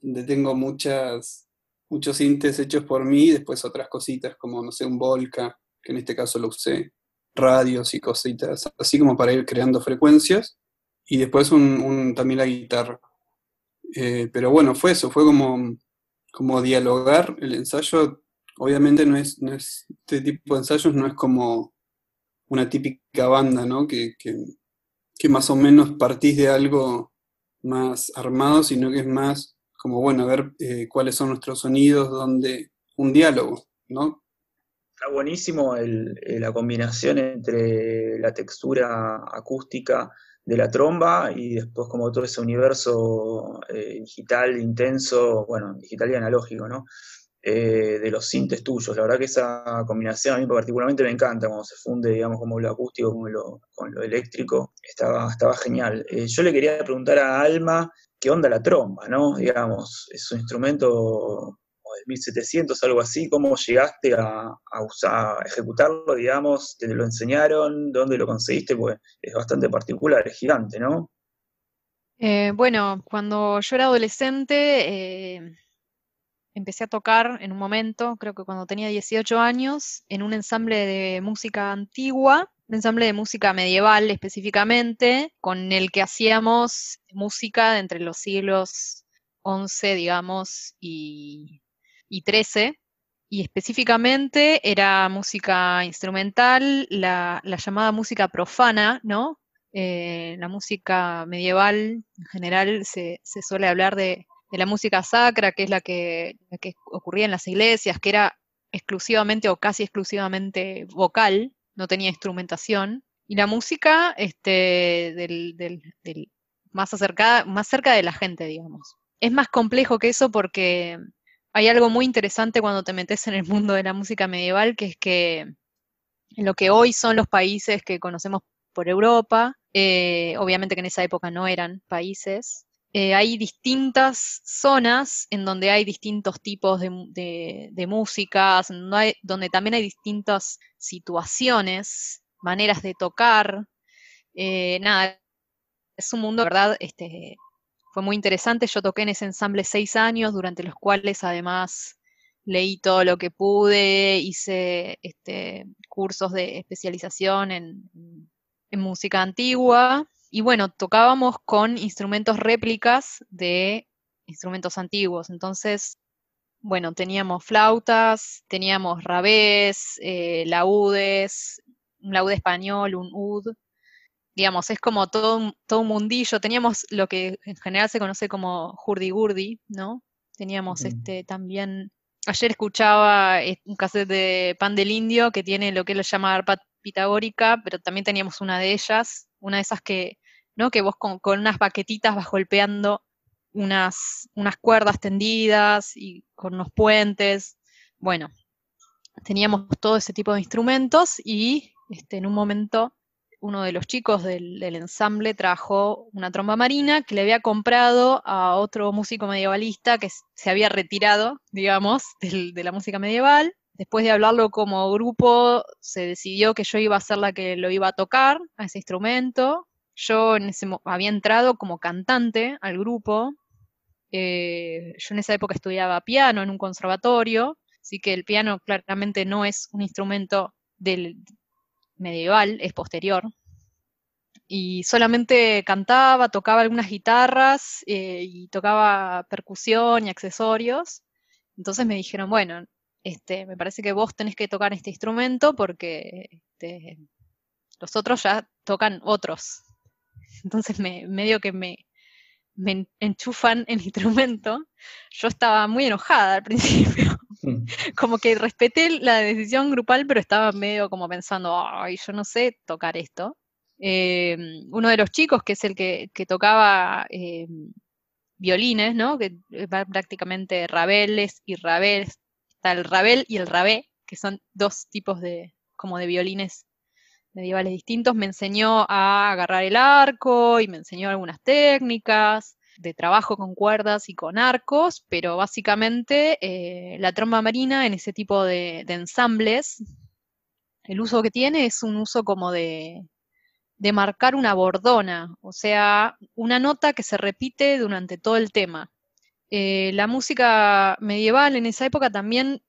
donde tengo muchas, muchos sintes hechos por mí y después otras cositas como, no sé, un Volca, que en este caso lo usé, radios y cositas, así como para ir creando frecuencias y después un, también la guitarra. Eh, pero bueno, fue eso, fue como, como dialogar el ensayo obviamente no es, este tipo de ensayos no es como una típica banda, ¿no? Que, más o menos partís de algo más armado, sino que es más como, bueno, a ver eh, cuáles son nuestros sonidos, donde un diálogo, ¿no?
Está buenísimo la combinación entre la textura acústica de la tromba y después como todo ese universo eh, digital intenso, bueno, digital y analógico, ¿no? Eh, de los sintes tuyos. La verdad que esa combinación a mí particularmente me encanta, cuando se funde, digamos, como lo acústico con lo, eléctrico, estaba, genial. Eh, yo le quería preguntar a Alma qué onda la tromba, ¿no? Digamos, es un instrumento de 1700, algo así, ¿cómo llegaste a, ejecutarlo, digamos? ¿Te lo enseñaron? ¿Dónde lo conseguiste? Pues es bastante particular, es gigante, ¿no?
Eh, bueno, cuando yo era adolescente, empecé a tocar en un momento, creo que cuando tenía 18 años, en un ensamble de música antigua, un ensamble de música medieval específicamente, con el que hacíamos música entre los siglos XI, digamos, y, y XIII. Y específicamente era música instrumental, la, llamada música profana, ¿no? Eh, la música medieval en general se suele hablar de de la música sacra, que es la que, que ocurría en las iglesias, que era exclusivamente o casi exclusivamente vocal, no tenía instrumentación, y la música este, del, del, más, acercada, más cerca de la gente, digamos. Es más complejo que eso porque hay algo muy interesante cuando te metes en el mundo de la música medieval, que es que en lo que hoy son los países que conocemos por Europa, eh, obviamente que en esa época no eran países, eh, hay distintas zonas en donde hay distintos tipos de, músicas, donde, también hay distintas situaciones, maneras de tocar. Eh, nada, es un mundo, ¿verdad? Este, fue muy interesante. Yo toqué en ese ensamble seis años, durante los cuales además leí todo lo que pude, hice este, cursos de especialización en, en música antigua y bueno, tocábamos con instrumentos réplicas de instrumentos antiguos. Entonces, bueno, teníamos flautas, teníamos rabés, eh, laúdes, un laúd español, un ud. Digamos, es como todo un, todo un mundillo. Teníamos lo que en general se conoce como hurdy-gurdy, ¿no? Teníamos este también. Ayer escuchaba eh, un cassette de Pan del Indio que tiene lo que él llama arpa pitagórica, pero también teníamos una de ellas, una de esas que, ¿no? Que vos con, unas baquetitas vas golpeando unas, unas cuerdas tendidas y con unos puentes. Bueno, teníamos todo ese tipo de instrumentos y este, en un momento uno de los chicos del, ensamble trajo una tromba marina que le había comprado a otro músico medievalista que se había retirado, digamos, de la música medieval Después de hablarlo como grupo, se decidió que yo iba a ser la que lo iba a tocar a ese instrumento. Yo en ese, había entrado como cantante al grupo. Eh, yo en esa época estudiaba piano en un conservatorio, así que el piano claramente no es un instrumento del medieval, es posterior. Y solamente cantaba, tocaba algunas guitarras eh, y tocaba percusión y accesorios. Entonces me dijeron, bueno, este, me parece que vos tenés que tocar este instrumento porque este, los otros ya tocan otros. Entonces me, medio que me, me enchufan el instrumento. Yo estaba muy enojada al principio. Mm. Como que respeté la decisión grupal, pero estaba medio como pensando, ay, yo no sé tocar esto. Em, uno de los chicos, que es el que, tocaba em, violines, ¿no? Que va prácticamente rabeles y está el rabel y el rabé, que son dos tipos de, como de violines medievales distintos, me enseñó a agarrar el arco y me enseñó algunas técnicas de trabajo con cuerdas y con arcos, pero básicamente eh, la tromba marina en ese tipo de, ensambles el uso que tiene es un uso como de, de marcar una bordona, o sea, una nota que se repite durante todo el tema. Eh, la música medieval en esa época también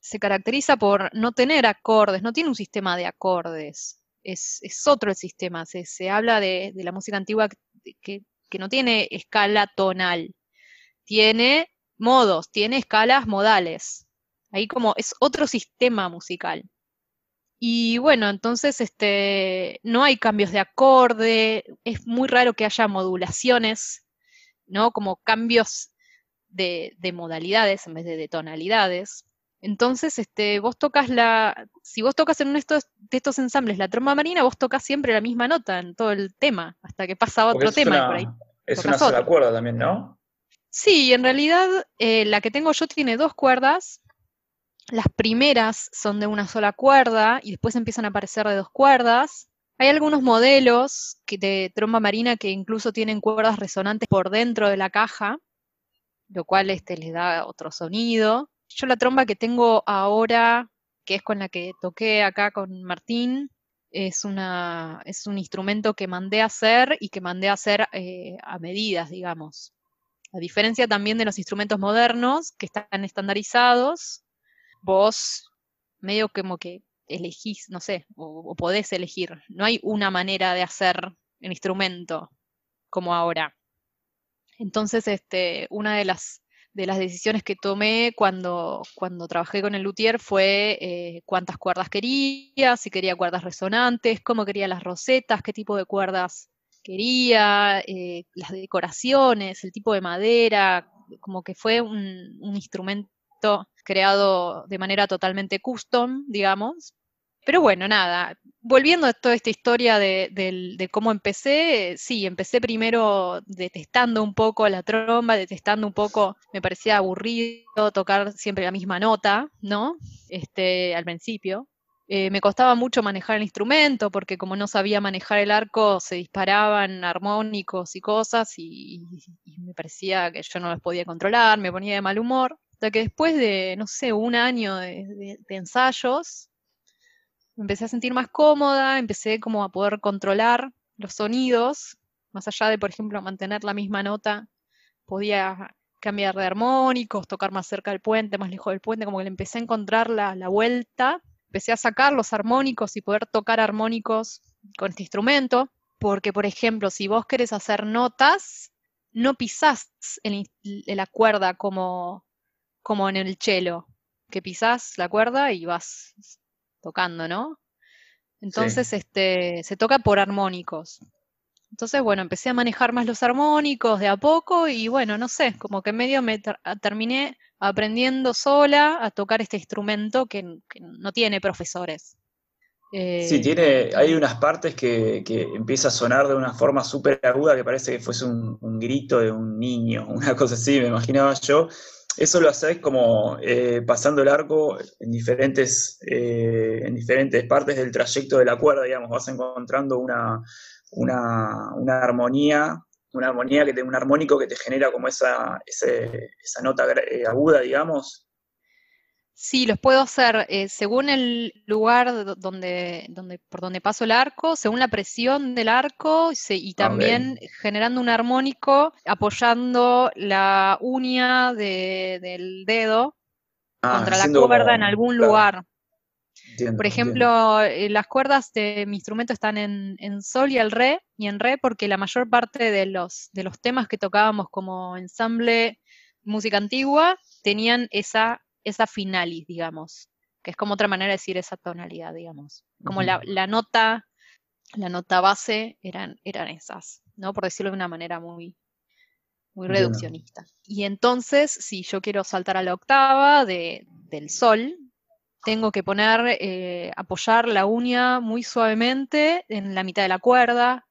se caracteriza por no tener acordes, no tiene un sistema de acordes, es, otro el sistema, se, habla de, la música antigua que, no tiene escala tonal, tiene modos, tiene escalas modales. Ahí como es otro sistema musical. Y bueno, entonces este, no hay cambios de acorde, es muy raro que haya modulaciones, ¿no? Como cambios de, modalidades en vez de, tonalidades. Entonces, este, vos tocas la, si vos tocas en uno de estos, de estos ensambles la tromba marina, vos tocas siempre la misma nota en todo el tema, hasta que pasa otro tema. por ahí
es una sola cuerda también, ¿no?
Sí, en realidad eh, la que tengo yo tiene dos cuerdas, las primeras son de una sola cuerda y después empiezan a aparecer de dos cuerdas. Hay algunos modelos de tromba marina que incluso tienen cuerdas resonantes por dentro de la caja, lo cual este, les da otro sonido. Yo la tromba que tengo ahora, que es con la que toqué acá con Martín, es, una, es un instrumento que mandé a hacer y que mandé a hacer eh, a medidas, digamos. A diferencia también de los instrumentos modernos que están estandarizados, vos medio como que elegís, no sé, o, podés elegir. No hay una manera de hacer el instrumento como ahora. Entonces, este, una de las, de las decisiones que tomé cuando, cuando trabajé con el luthier fue eh, cuántas cuerdas quería, si quería cuerdas resonantes, cómo quería las rosetas, qué tipo de cuerdas quería, eh, las decoraciones, el tipo de madera, como que fue un, un instrumento creado de manera totalmente custom, digamos. Pero bueno, nada, volviendo a toda esta historia de, cómo empecé, sí, empecé primero detestando un poco la tromba, detestando un poco, me parecía aburrido tocar siempre la misma nota, ¿no? Este, al principio. Eh, me costaba mucho manejar el instrumento porque como no sabía manejar el arco, se disparaban armónicos y cosas y me parecía que yo no los podía controlar, me ponía de mal humor que después de, no sé, un año de, ensayos, empecé a sentir más cómoda, empecé como a poder controlar los sonidos, más allá de, por ejemplo, mantener la misma nota, podía cambiar de armónicos, tocar más cerca del puente, más lejos del puente, como que le empecé a encontrar la, la vuelta, empecé a sacar los armónicos y poder tocar armónicos con este instrumento, porque, por ejemplo, si vos querés hacer notas, no pisás la cuerda como, como en el cello, que pisás la cuerda y vas tocando, ¿no? Entonces, este, se toca por armónicos. Entonces, bueno, empecé a manejar más los armónicos de a poco y bueno, no sé, como que medio me terminé aprendiendo sola a tocar este instrumento que, no tiene profesores.
sí, eh, tiene, hay unas partes que, empieza a sonar de una forma súper aguda que parece que fuese un, un, grito de un niño, una cosa así, me imaginaba yo eso lo haces como eh, pasando el arco en diferentes, eh, en diferentes partes del trayecto de la cuerda, digamos, vas encontrando una, una, armonía, una armonía que te, un armónico que te genera como esa, esa nota eh, aguda, digamos,
Sí, los puedo hacer eh, según el lugar donde, donde, por donde paso el arco, según la presión del arco y también generando un armónico apoyando la uña del dedo ah, contra la cuerda en algún lugar. por ejemplo, eh, las cuerdas de mi instrumento están en, en, sol y el re, y en re porque la mayor parte de los, de los temas que tocábamos como ensamble música antigua tenían esa esa finalis, digamos, que es como otra manera de decir esa tonalidad, digamos. Como la, nota, la nota base eran, eran esas, ¿no? Por decirlo de una manera muy, muy reduccionista. Y entonces, si yo quiero saltar a la octava de, del sol, tengo que poner, eh, apoyar la uña muy suavemente en la mitad de la cuerda.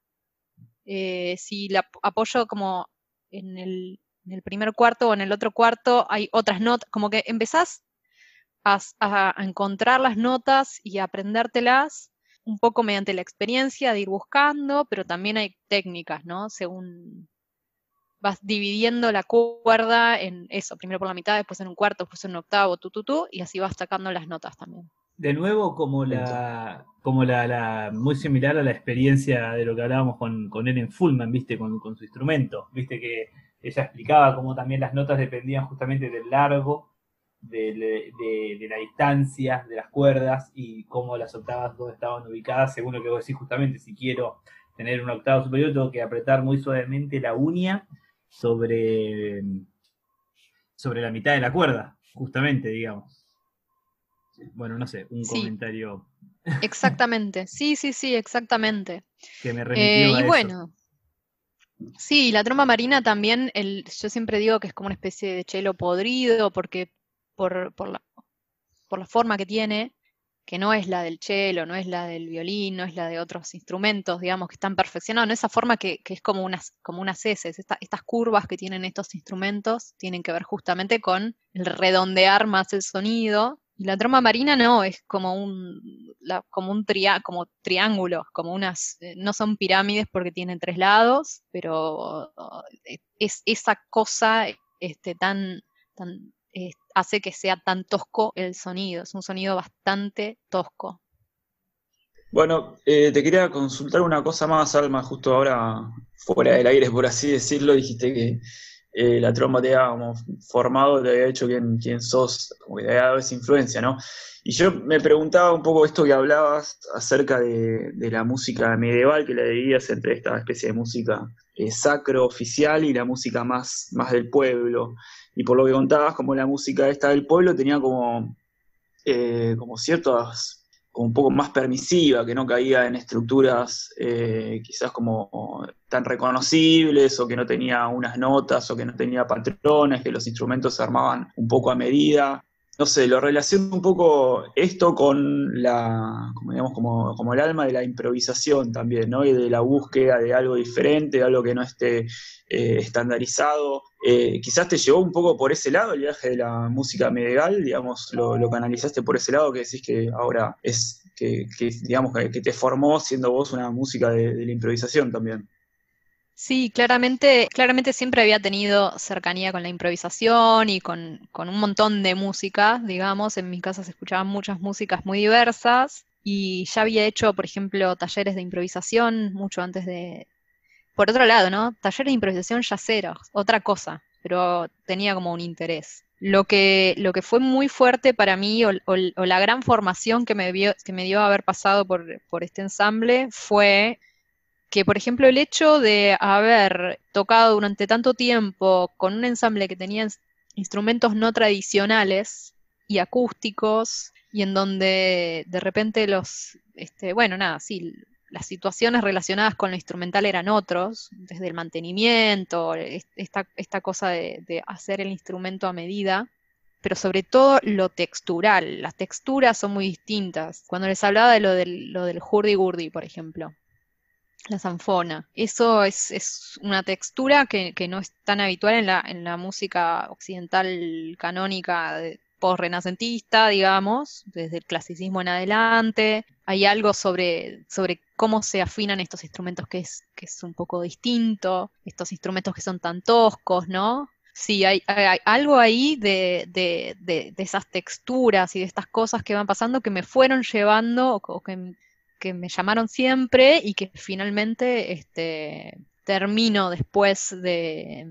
Eh, si la apoyo como en el, en el primer cuarto o en el otro cuarto hay otras notas, como que empezás a, encontrar las notas y a aprendértelas un poco mediante la experiencia de ir buscando, pero también hay técnicas, ¿no? Según vas dividiendo la cuerda en eso, primero por la mitad, después en un cuarto, después en un octavo, tú, tú, tú, y así vas sacando las notas también.
de nuevo como la como la, muy similar a la experiencia de lo que hablábamos con, con Ellen Fullman, viste, con, con, su instrumento, viste que ella explicaba cómo también las notas dependían justamente del largo, de, de, la distancia, de las cuerdas y cómo las octavas donde estaban ubicadas, según lo que vos decís justamente, si quiero tener una octava superior tengo que apretar muy suavemente la uña sobre, sobre la mitad de la cuerda, justamente, digamos. Bueno, no sé, un comentario.
Exactamente, sí, sí, sí, exactamente.
Que me remitió
eh, y bueno, sí, la tromba marina también, el, yo siempre digo que es como una especie de chelo podrido, porque por, por, la, por la forma que tiene, que no es la del chelo, no es la del violín, no es la de otros instrumentos, digamos, que están perfeccionados, no esa forma que, que es como unas, como unas heces, estas curvas que tienen estos instrumentos tienen que ver justamente con el redondear más el sonido y la tromba marina no, es como un, como un como triángulo, como unas, eh, no son pirámides porque tienen tres lados, pero eh, es esa cosa este, tan, tan hace que sea tan tosco el sonido, es un sonido bastante tosco.
Bueno, eh, te quería consultar una cosa más, Alma, justo ahora fuera del aire, por así decirlo, dijiste que eh, la tromba te ha como formado, te había hecho quién, quién sos, como que te había dado esa influencia, ¿no? Y yo me preguntaba un poco esto que hablabas acerca de, la música medieval, que la dividías entre esta especie de música eh, sacro oficial y la música más, más del pueblo. Y por lo que contabas, como la música esta del pueblo tenía como, eh, como ciertas un poco más permisiva, que no caía en estructuras eh, quizás como tan reconocibles o que no tenía unas notas o que no tenía patrones, que los instrumentos se armaban un poco a medida. No sé, lo relaciono un poco esto con la, como digamos, como, como el alma de la improvisación también, ¿no? Y de la búsqueda de algo diferente, de algo que no esté eh, estandarizado. Eh, quizás te llevó un poco por ese lado el viaje de la música medieval, digamos, lo, canalizaste por ese lado, que decís que ahora es, que, digamos, que, te formó siendo vos una música de, la improvisación también.
Sí, claramente, claramente siempre había tenido cercanía con la improvisación y con, con, un montón de música, digamos. En mi casa se escuchaban muchas músicas muy diversas y ya había hecho, por ejemplo, talleres de improvisación mucho antes de, por otro lado, ¿no? Taller de improvisación yaceros, otra cosa, pero tenía como un interés. Lo que, lo que fue muy fuerte para mí, o, la gran formación que me, dio, que me dio haber pasado por, por este ensamble, fue que, por ejemplo, el hecho de haber tocado durante tanto tiempo con un ensamble que tenía instrumentos no tradicionales y acústicos, y en donde de repente los, este, bueno, nada, sí, las situaciones relacionadas con lo instrumental eran otros, desde el mantenimiento, esta, esta cosa de, hacer el instrumento a medida, pero sobre todo lo textural. Las texturas son muy distintas. Cuando les hablaba de lo del, lo del hurdy-gurdy, por ejemplo, la zanfona, eso es, una textura que, no es tan habitual en la, en la música occidental canónica de, post-renacentista, digamos, desde el clasicismo en adelante. Hay algo sobre, sobre cómo se afinan estos instrumentos que es, que es un poco distinto, estos instrumentos que son tan toscos, ¿no? Sí, hay, algo ahí de, de, esas texturas y de estas cosas que van pasando que me fueron llevando o, que, que, me llamaron siempre y que finalmente este, termino después de,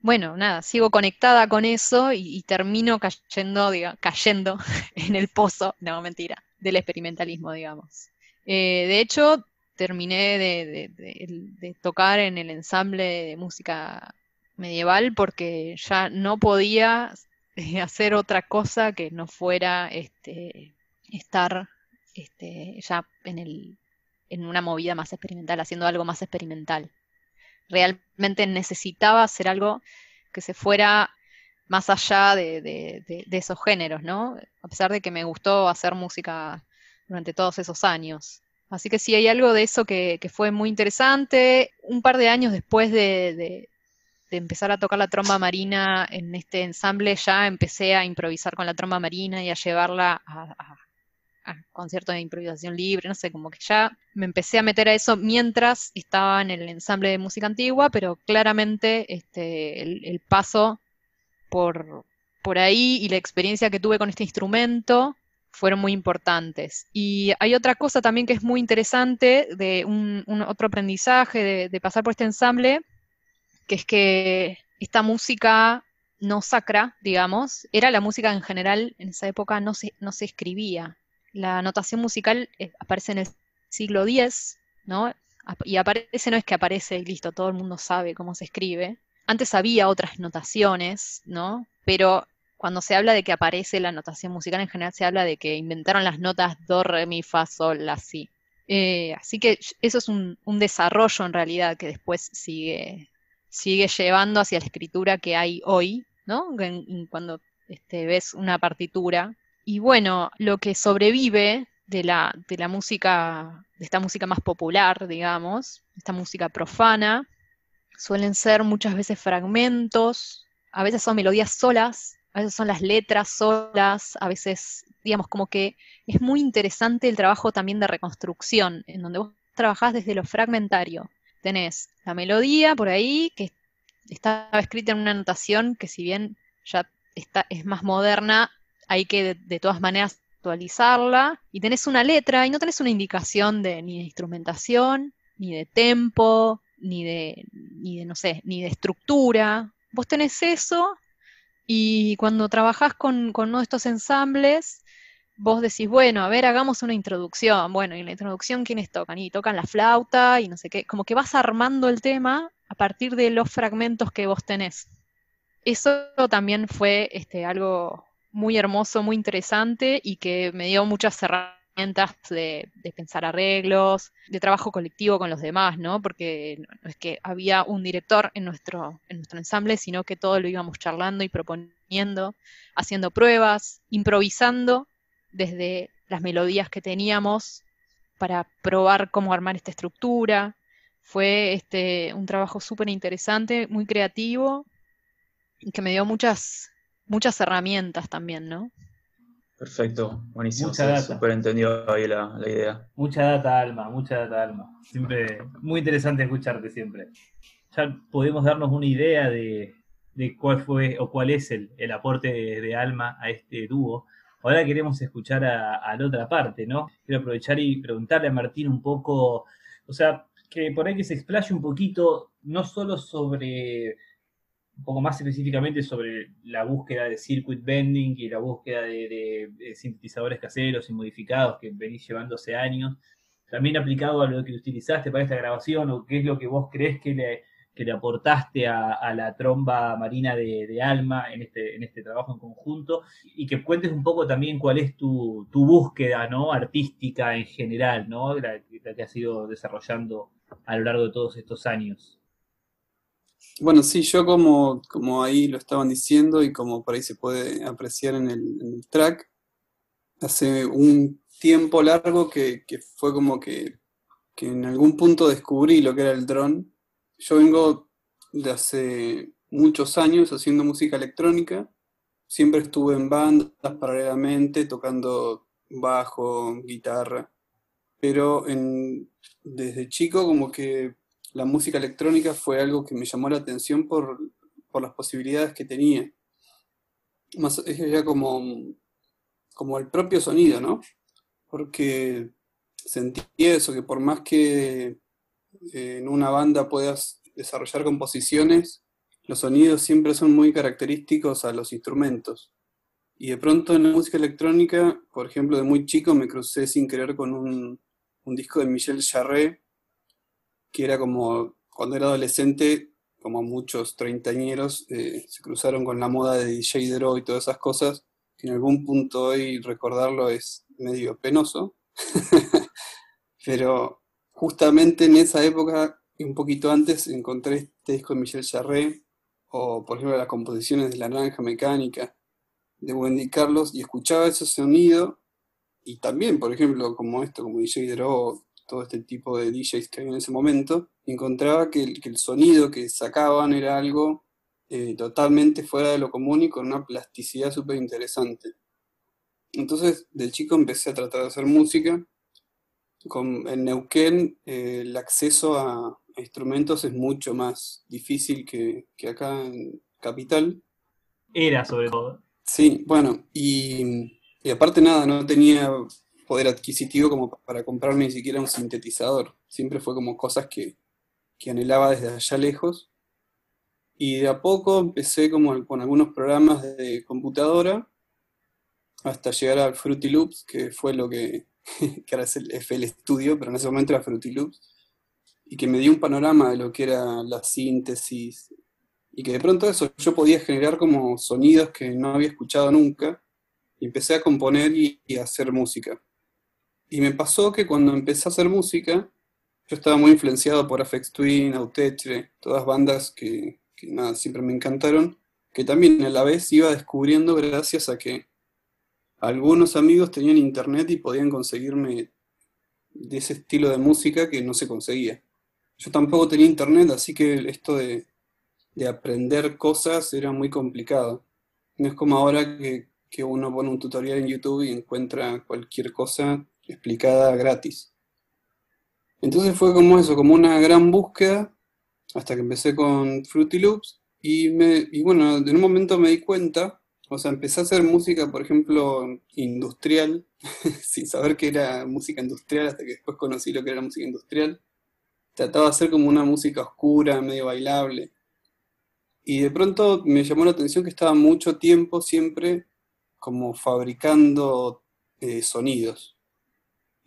bueno, nada, sigo conectada con eso y, termino cayendo, cayendo en el pozo, no, mentira, del experimentalismo, digamos. Eh, de hecho, terminé de, tocar en el ensamble de música medieval porque ya no podía eh, hacer otra cosa que no fuera este, estar este, ya en, el, en una movida más experimental, haciendo algo más experimental realmente necesitaba hacer algo que se fuera más allá de, esos géneros, ¿no? A pesar de que me gustó hacer música durante todos esos años. Así que sí, hay algo de eso que, fue muy interesante. Un par de años después de, empezar a tocar la tromba marina en este ensamble, ya empecé a improvisar con la tromba marina y a llevarla a, conciertos de improvisación libre, no sé, como que ya me empecé a meter a eso mientras estaba en el ensamble de música antigua, pero claramente este, el, paso por, por ahí y la experiencia que tuve con este instrumento fueron muy importantes. Y hay otra cosa también que es muy interesante de un, otro aprendizaje de, pasar por este ensamble, que es que esta música no sacra, digamos, era la música en general, en esa época no se, no se escribía. La notación musical eh, aparece en el siglo X, ¿no? Y aparece, no es que aparece y listo, todo el mundo sabe cómo se escribe. Antes había otras notaciones, ¿no? Pero cuando se habla de que aparece la notación musical, en general se habla de que inventaron las notas do, re, mi, fa, sol, la, si. Eh, así que eso es un, desarrollo en realidad que después sigue, sigue llevando hacia la escritura que hay hoy, ¿no? cuando este, ves una partitura. Y bueno, lo que sobrevive de la, de la música, de esta música más popular, digamos, esta música profana, suelen ser muchas veces fragmentos, a veces son melodías solas, a veces son las letras solas, a veces, digamos, como que es muy interesante el trabajo también de reconstrucción, en donde vos trabajás desde lo fragmentario. Tenés la melodía por ahí, que estaba escrita en una notación que si bien ya está, es más moderna, hay que de, todas maneras actualizarla, y tenés una letra y no tenés una indicación de ni de instrumentación, ni de tempo, ni de, ni de, no sé, ni de estructura. Vos tenés eso y cuando trabajás con, uno de estos ensambles, vos decís, bueno, a ver, hagamos una introducción. Bueno, y en la introducción, ¿quiénes tocan? Y tocan la flauta y no sé qué. Como que vas armando el tema a partir de los fragmentos que vos tenés. Eso también fue este, algo muy hermoso, muy interesante y que me dio muchas herramientas de, pensar arreglos, de trabajo colectivo con los demás, ¿no? Porque no es que había un director en nuestro, en nuestro ensamble, sino que todo lo íbamos charlando y proponiendo, haciendo pruebas, improvisando desde las melodías que teníamos para probar cómo armar esta estructura. Fue este, un trabajo súper interesante, muy creativo, y que me dio muchas, muchas herramientas también, ¿no?
Perfecto, buenísimo. Súper entendido ahí la, idea.
Mucha data, Alma, mucha data, Alma. Siempre, muy interesante escucharte siempre. Ya podemos darnos una idea de, cuál fue o cuál es el, aporte de, Alma a este dúo. Ahora queremos escuchar a, la otra parte, ¿no? Quiero aprovechar y preguntarle a Martín un poco, o sea, que por ahí que se explaye un poquito, no solo sobre un poco más específicamente sobre la búsqueda de circuit bending y la búsqueda de, sintetizadores caseros y modificados que venís llevando hace años, también aplicado a lo que utilizaste para esta grabación o qué es lo que vos crees que le, le aportaste a, la tromba marina de, Alma en este, en este trabajo en conjunto y que cuentes un poco también cuál es tu, búsqueda ¿no? artística en general, ¿no? la que has ido desarrollando a lo largo de todos estos años.
Bueno, sí, yo como, como ahí lo estaban diciendo y como por ahí se puede apreciar en el, track, hace un tiempo largo que, fue como que, en algún punto descubrí lo que era el dron. Yo vengo de hace muchos años haciendo música electrónica, siempre estuve en bandas paralelamente tocando bajo, guitarra, pero en, desde chico como que la música electrónica fue algo que me llamó la atención por, las posibilidades que tenía. Más es ya como, como el propio sonido, ¿no? Porque sentí eso, que por más que eh, en una banda puedas desarrollar composiciones, los sonidos siempre son muy característicos a los instrumentos. Y de pronto en la música electrónica, por ejemplo, de muy chico me crucé sin querer con un, un disco de Michel Jarre, que era como cuando era adolescente, como muchos treintañeros, eh, se cruzaron con la moda de DJ Dro y todas esas cosas, que en algún punto hoy recordarlo es medio penoso, pero justamente en esa época y un poquito antes encontré este disco de Michel Charret, o por ejemplo las composiciones de La Naranja Mecánica de Wendy Carlos, y escuchaba ese sonido, y también, por ejemplo, como esto, como DJ Dro, todo este tipo de DJs que había en ese momento, encontraba que el, sonido que sacaban era algo eh, totalmente fuera de lo común y con una plasticidad súper interesante. Entonces, del chico empecé a tratar de hacer música. Con, en Neuquén eh, el acceso a, instrumentos es mucho más difícil que, que acá en Capital.
Era sobre todo.
Sí, bueno, y Y aparte nada, no tenía poder adquisitivo como para comprarme ni siquiera un sintetizador. Siempre fue como cosas que, anhelaba desde allá lejos. Y de a poco empecé como con algunos programas de computadora hasta llegar al Fruity Loops, que fue lo que, que ahora es el FL Studio, pero en ese momento era Fruity Loops, y que me dio un panorama de lo que era la síntesis, y que de pronto eso yo podía generar como sonidos que no había escuchado nunca, y empecé a componer y, a hacer música. Y me pasó que cuando empecé a hacer música, yo estaba muy influenciado por Afex Twin, Autechre, todas bandas que, que nada, siempre me encantaron, que también a la vez iba descubriendo gracias a que algunos amigos tenían internet y podían conseguirme de ese estilo de música que no se conseguía. Yo tampoco tenía internet, así que esto de, aprender cosas era muy complicado. No es como ahora que, que, uno pone un tutorial en YouTube y encuentra cualquier cosa explicada gratis. Entonces fue como eso, como una gran búsqueda, hasta que empecé con Fruity Loops, y, bueno, en un momento me di cuenta o sea, empecé a hacer música, por ejemplo, industrial, sin saber que era música industrial, hasta que después conocí lo que era música industrial. Trataba de hacer como una música oscura, medio bailable. Y de pronto me llamó la atención que estaba mucho tiempo siempre como fabricando eh, sonidos.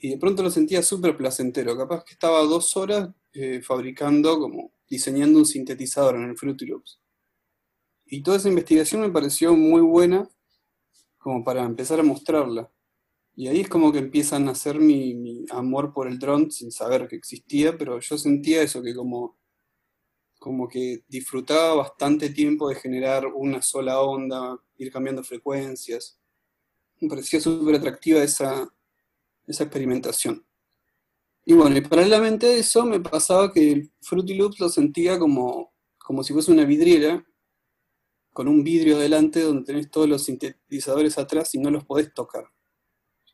Y de pronto lo sentía súper placentero. Capaz que estaba dos horas eh, fabricando, como diseñando un sintetizador en el Fruity Loops. Y toda esa investigación me pareció muy buena como para empezar a mostrarla. Y ahí es como que empiezan a nacer mi, amor por el drone sin saber que existía, pero yo sentía eso, que como, como que disfrutaba bastante tiempo de generar una sola onda, ir cambiando frecuencias. Me parecía súper atractiva esa, esa experimentación. Y bueno, y paralelamente a eso me pasaba que el Fruity Loops lo sentía como, como si fuese una vidriera con un vidrio delante donde tenés todos los sintetizadores atrás y no los podés tocar.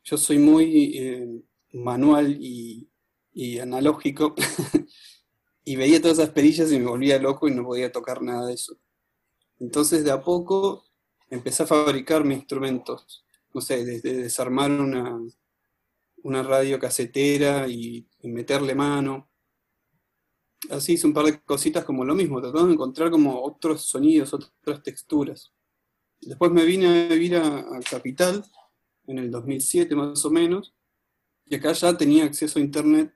Yo soy muy eh, manual y, analógico y veía todas esas perillas y me volvía loco y no podía tocar nada de eso. Entonces de a poco empecé a fabricar mis instrumentos, no sé, desde desarmar una, una radio casetera y meterle mano, así hice un par de cositas como lo mismo, tratando de encontrar como otros sonidos, otras texturas. Después me vine a vivir a, Capital en el 2007 más o menos, y acá ya tenía acceso a internet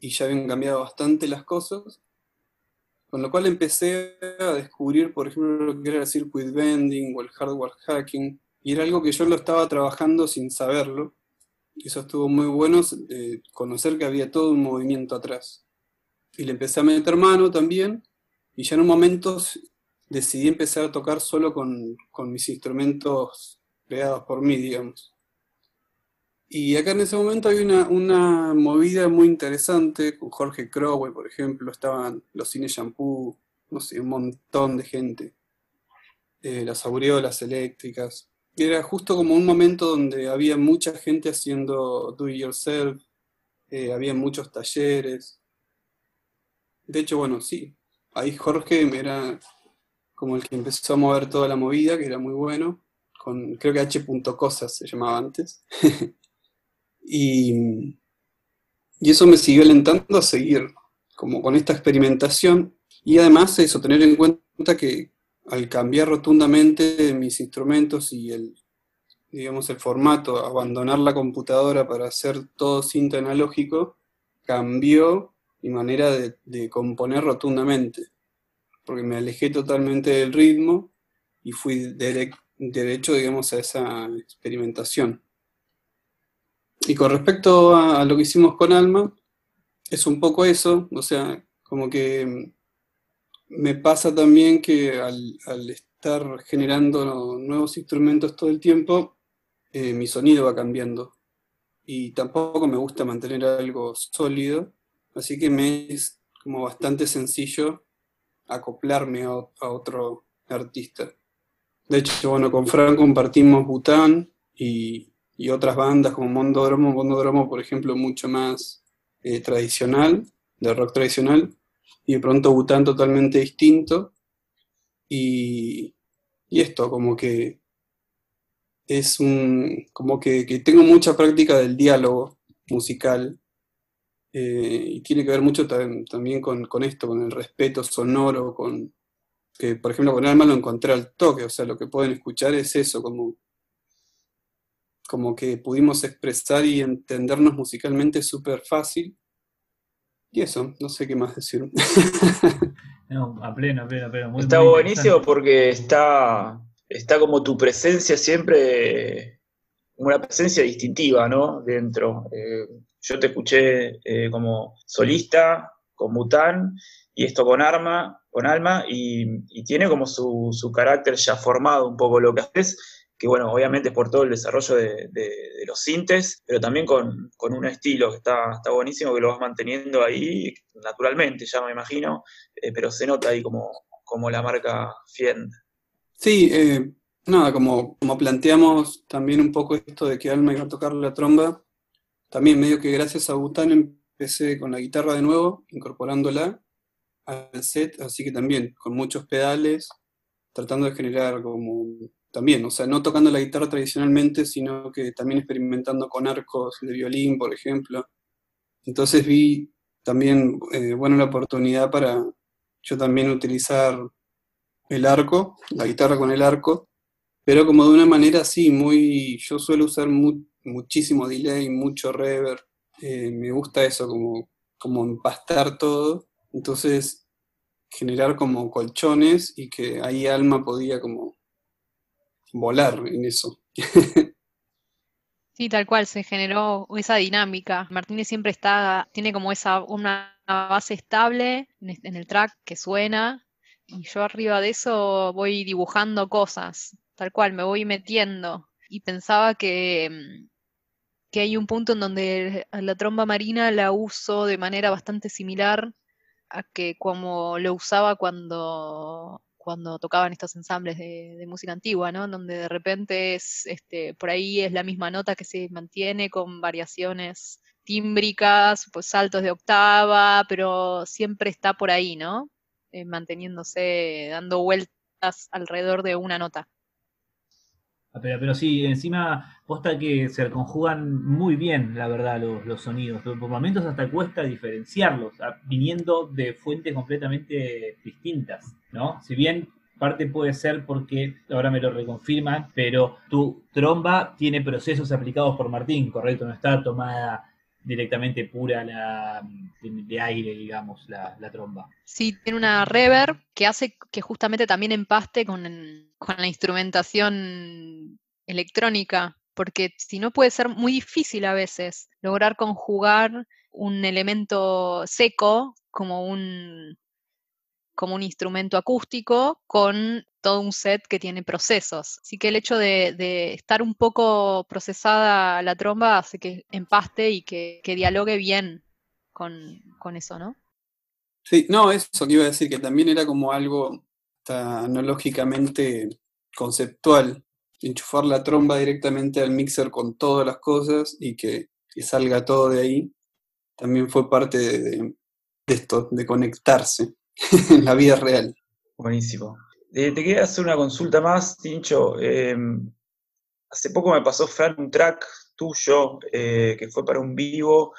y ya habían cambiado bastante las cosas, con lo cual empecé a descubrir, por ejemplo, lo que era el circuit bending o el hardware hacking, y era algo que yo lo estaba trabajando sin saberlo, eso estuvo muy bueno, conocer que había todo un movimiento atrás y le empecé a meter mano también, y ya en un momento decidí empezar a tocar solo con, mis instrumentos creados por mí, digamos. Y acá en ese momento hay una, movida muy interesante con Jorge Crowell, por ejemplo, estaban los cines shampoo, no sé, un montón de gente, eh, las aureolas eléctricas. Era justo como un momento donde había mucha gente haciendo do it yourself, eh, había muchos talleres, de hecho, bueno, sí, ahí Jorge era como el que empezó a mover toda la movida, que era muy bueno, con creo que H. Cosas se llamaba antes. y, y eso me siguió alentando a seguir como con esta experimentación y además eso, tener en cuenta que al cambiar rotundamente mis instrumentos y el, digamos, el formato, abandonar la computadora para hacer todo cinta analógico, cambió mi manera de, componer rotundamente, porque me alejé totalmente del ritmo y fui derecho, digamos, a esa experimentación. Y con respecto a, lo que hicimos con Alma, es un poco eso, o sea, como que me pasa también que al, estar generando nuevos instrumentos todo el tiempo, eh, mi sonido va cambiando. Y tampoco me gusta mantener algo sólido, Así que me es como bastante sencillo acoplarme a, otro artista. De hecho, bueno, con Fran compartimos Bután y, otras bandas como Mondodromo. Mondodromo, por ejemplo, mucho más eh, tradicional, de rock tradicional, y de pronto Bután totalmente distinto. Y, esto, como que es un, como que, tengo mucha práctica del diálogo musical eh, y tiene que ver mucho también con, esto, con el respeto sonoro, con que por ejemplo con Alma lo encontré al toque, o sea, lo que pueden escuchar es eso, como, como que pudimos expresar y entendernos musicalmente súper fácil. Y eso, no sé qué más decir.
no, a pleno, a pleno, a pleno.
está buenísimo porque está está como tu presencia siempre, una presencia distintiva, ¿no? Dentro. Eh, yo te escuché eh, como solista, con Mután, y esto con Arma, con Alma, y, tiene como su, carácter ya formado un poco lo que haces, que bueno, obviamente por todo el desarrollo de, los sintes, pero también con, un estilo que está, está, buenísimo, que lo vas manteniendo ahí naturalmente, ya me imagino, eh, pero se nota ahí como, como la marca Fiend.
Sí, eh, nada, como, como planteamos también un poco esto de que Alma iba a tocar la tromba, también medio que gracias a Bután empecé con la guitarra de nuevo, incorporándola al set, así que también con muchos pedales, tratando de generar como también, o sea, no tocando la guitarra tradicionalmente, sino que también experimentando con arcos de violín, por ejemplo. Entonces vi también, eh, bueno, la oportunidad para yo también utilizar el arco, la guitarra con el arco, pero como de una manera así, muy, yo suelo usar muchísimo delay, mucho reverb, eh, me gusta eso, como, como empastar todo, entonces generar como colchones y que ahí Alma podía como volar en eso.
Sí, tal cual, se generó esa dinámica. Martínez siempre está, tiene como esa, una base estable en el track que suena, y yo arriba de eso voy dibujando cosas, tal cual, me voy metiendo. Y pensaba que, mm, que hay un punto en donde la tromba marina la uso de manera bastante similar a que como lo usaba cuando, cuando tocaban estos ensambles de, música antigua, ¿no? Donde de repente es, este, por ahí es la misma nota que se mantiene con variaciones tímbricas, pues saltos de octava, pero siempre está por ahí, ¿no? Eh, manteniéndose, dando vueltas alrededor de una nota.
Pero, pero sí, encima posta que se conjugan muy bien, la verdad, los, sonidos. Por momentos hasta cuesta diferenciarlos, viniendo de fuentes completamente distintas, ¿no? Si bien parte puede ser porque, ahora me lo reconfirman, pero tu tromba tiene procesos aplicados por Martín, ¿correcto? No está tomada directamente pura la, de, aire, digamos, la, tromba.
Sí, tiene una reverb que hace que justamente también empaste con, con la instrumentación electrónica, porque si no puede ser muy difícil a veces lograr conjugar un elemento seco como un, como un instrumento acústico con todo un set que tiene procesos. Así que el hecho de, estar un poco procesada la tromba hace que empaste y que, dialogue bien con, eso, ¿no?
Sí, no, eso que iba a decir, que también era como algo analógicamente conceptual, enchufar la tromba directamente al mixer con todas las cosas y que, salga todo de ahí, también fue parte de esto, de conectarse en la vida real.
Buenísimo. Eh, te quería hacer una consulta más, Tincho. Em, hace poco me pasó Fran un track tuyo eh, que fue para un vivo,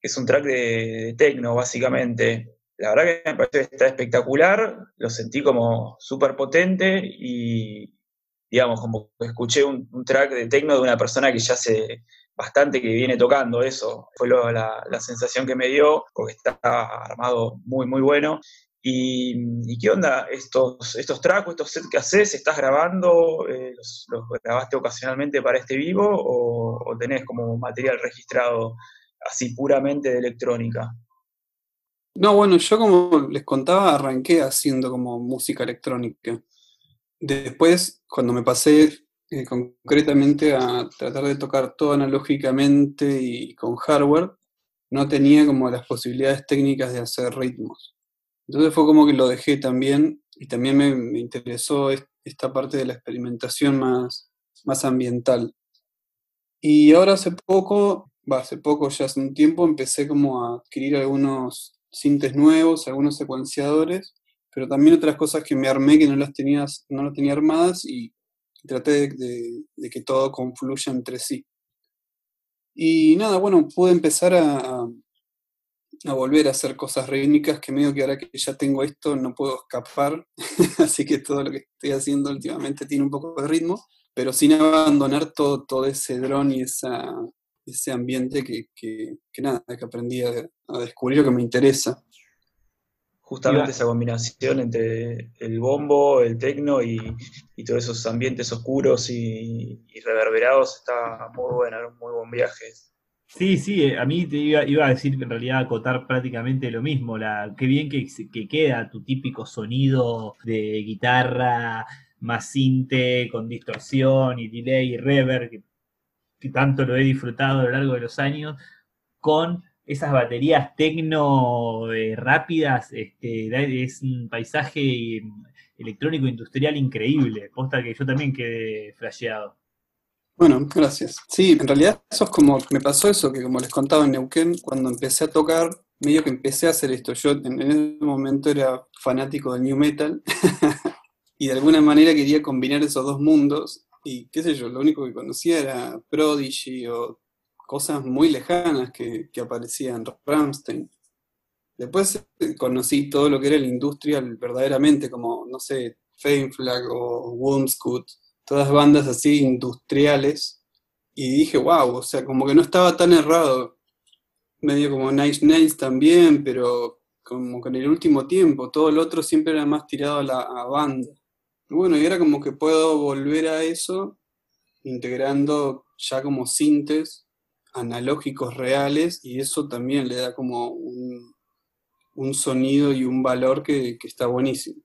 que es un track de, techno, básicamente. La verdad que me pareció que está espectacular, lo sentí como súper potente y, digamos, como escuché un, track de techno de una persona que ya hace bastante que viene tocando eso. Fue la, la, sensación que me dio, porque está armado muy, muy bueno. ¿Y, qué onda estos, estos tracks, estos sets que haces? ¿Estás grabando? Eh, los, grabaste ocasionalmente para este vivo o, tenés como material registrado así puramente de electrónica?
No, bueno, yo como les contaba, arranqué haciendo como música electrónica. Después, cuando me pasé eh, concretamente a tratar de tocar todo analógicamente y con hardware, no tenía como las posibilidades técnicas de hacer ritmos. Entonces fue como que lo dejé también y también me, interesó esta parte de la experimentación más, más ambiental. Y ahora hace poco, hace poco, ya hace un tiempo, empecé como a adquirir algunos sintes nuevos, algunos secuenciadores, pero también otras cosas que me armé que no las tenía, no las tenía armadas y traté de, que todo confluya entre sí. Y nada, bueno, pude empezar a, a volver a hacer cosas rítmicas que medio que ahora que ya tengo esto no puedo escapar, así que todo lo que estoy haciendo últimamente tiene un poco de ritmo, pero sin abandonar todo, todo ese dron y esa, ese ambiente que, que, nada, que aprendí a, descubrir lo que me interesa.
Justamente esa combinación entre el bombo, el tecno y, todos esos ambientes oscuros y, y reverberados está muy buena, un muy buen viaje.
Sí, sí, eh, a mí te iba, iba, a decir en realidad acotar prácticamente lo mismo. La, qué bien que, que queda tu típico sonido de guitarra más sinte, con distorsión y delay y reverb, que, tanto lo he disfrutado a lo largo de los años, con esas baterías tecno eh, rápidas, este, es un paisaje electrónico industrial increíble. Posta que yo también quedé flasheado.
Bueno, gracias. Sí, en realidad eso es como, me pasó eso, que como les contaba en Neuquén, cuando empecé a tocar, medio que empecé a hacer esto. Yo en, ese momento era fanático del new metal y de alguna manera quería combinar esos dos mundos y qué sé yo, lo único que conocía era Prodigy o cosas muy lejanas que, que aparecían, Ramstein. Después eh, conocí todo lo que era el industrial verdaderamente, como, no sé, Fame Flag o Wormscoot todas bandas así industriales, y dije, wow, o sea, como que no estaba tan errado, medio como Nice Nails también, pero como que en el último tiempo, todo el otro siempre era más tirado a la banda. Bueno, y era como que puedo volver a eso, integrando ya como sintes analógicos reales, y eso también le da como un, sonido y un valor que está buenísimo.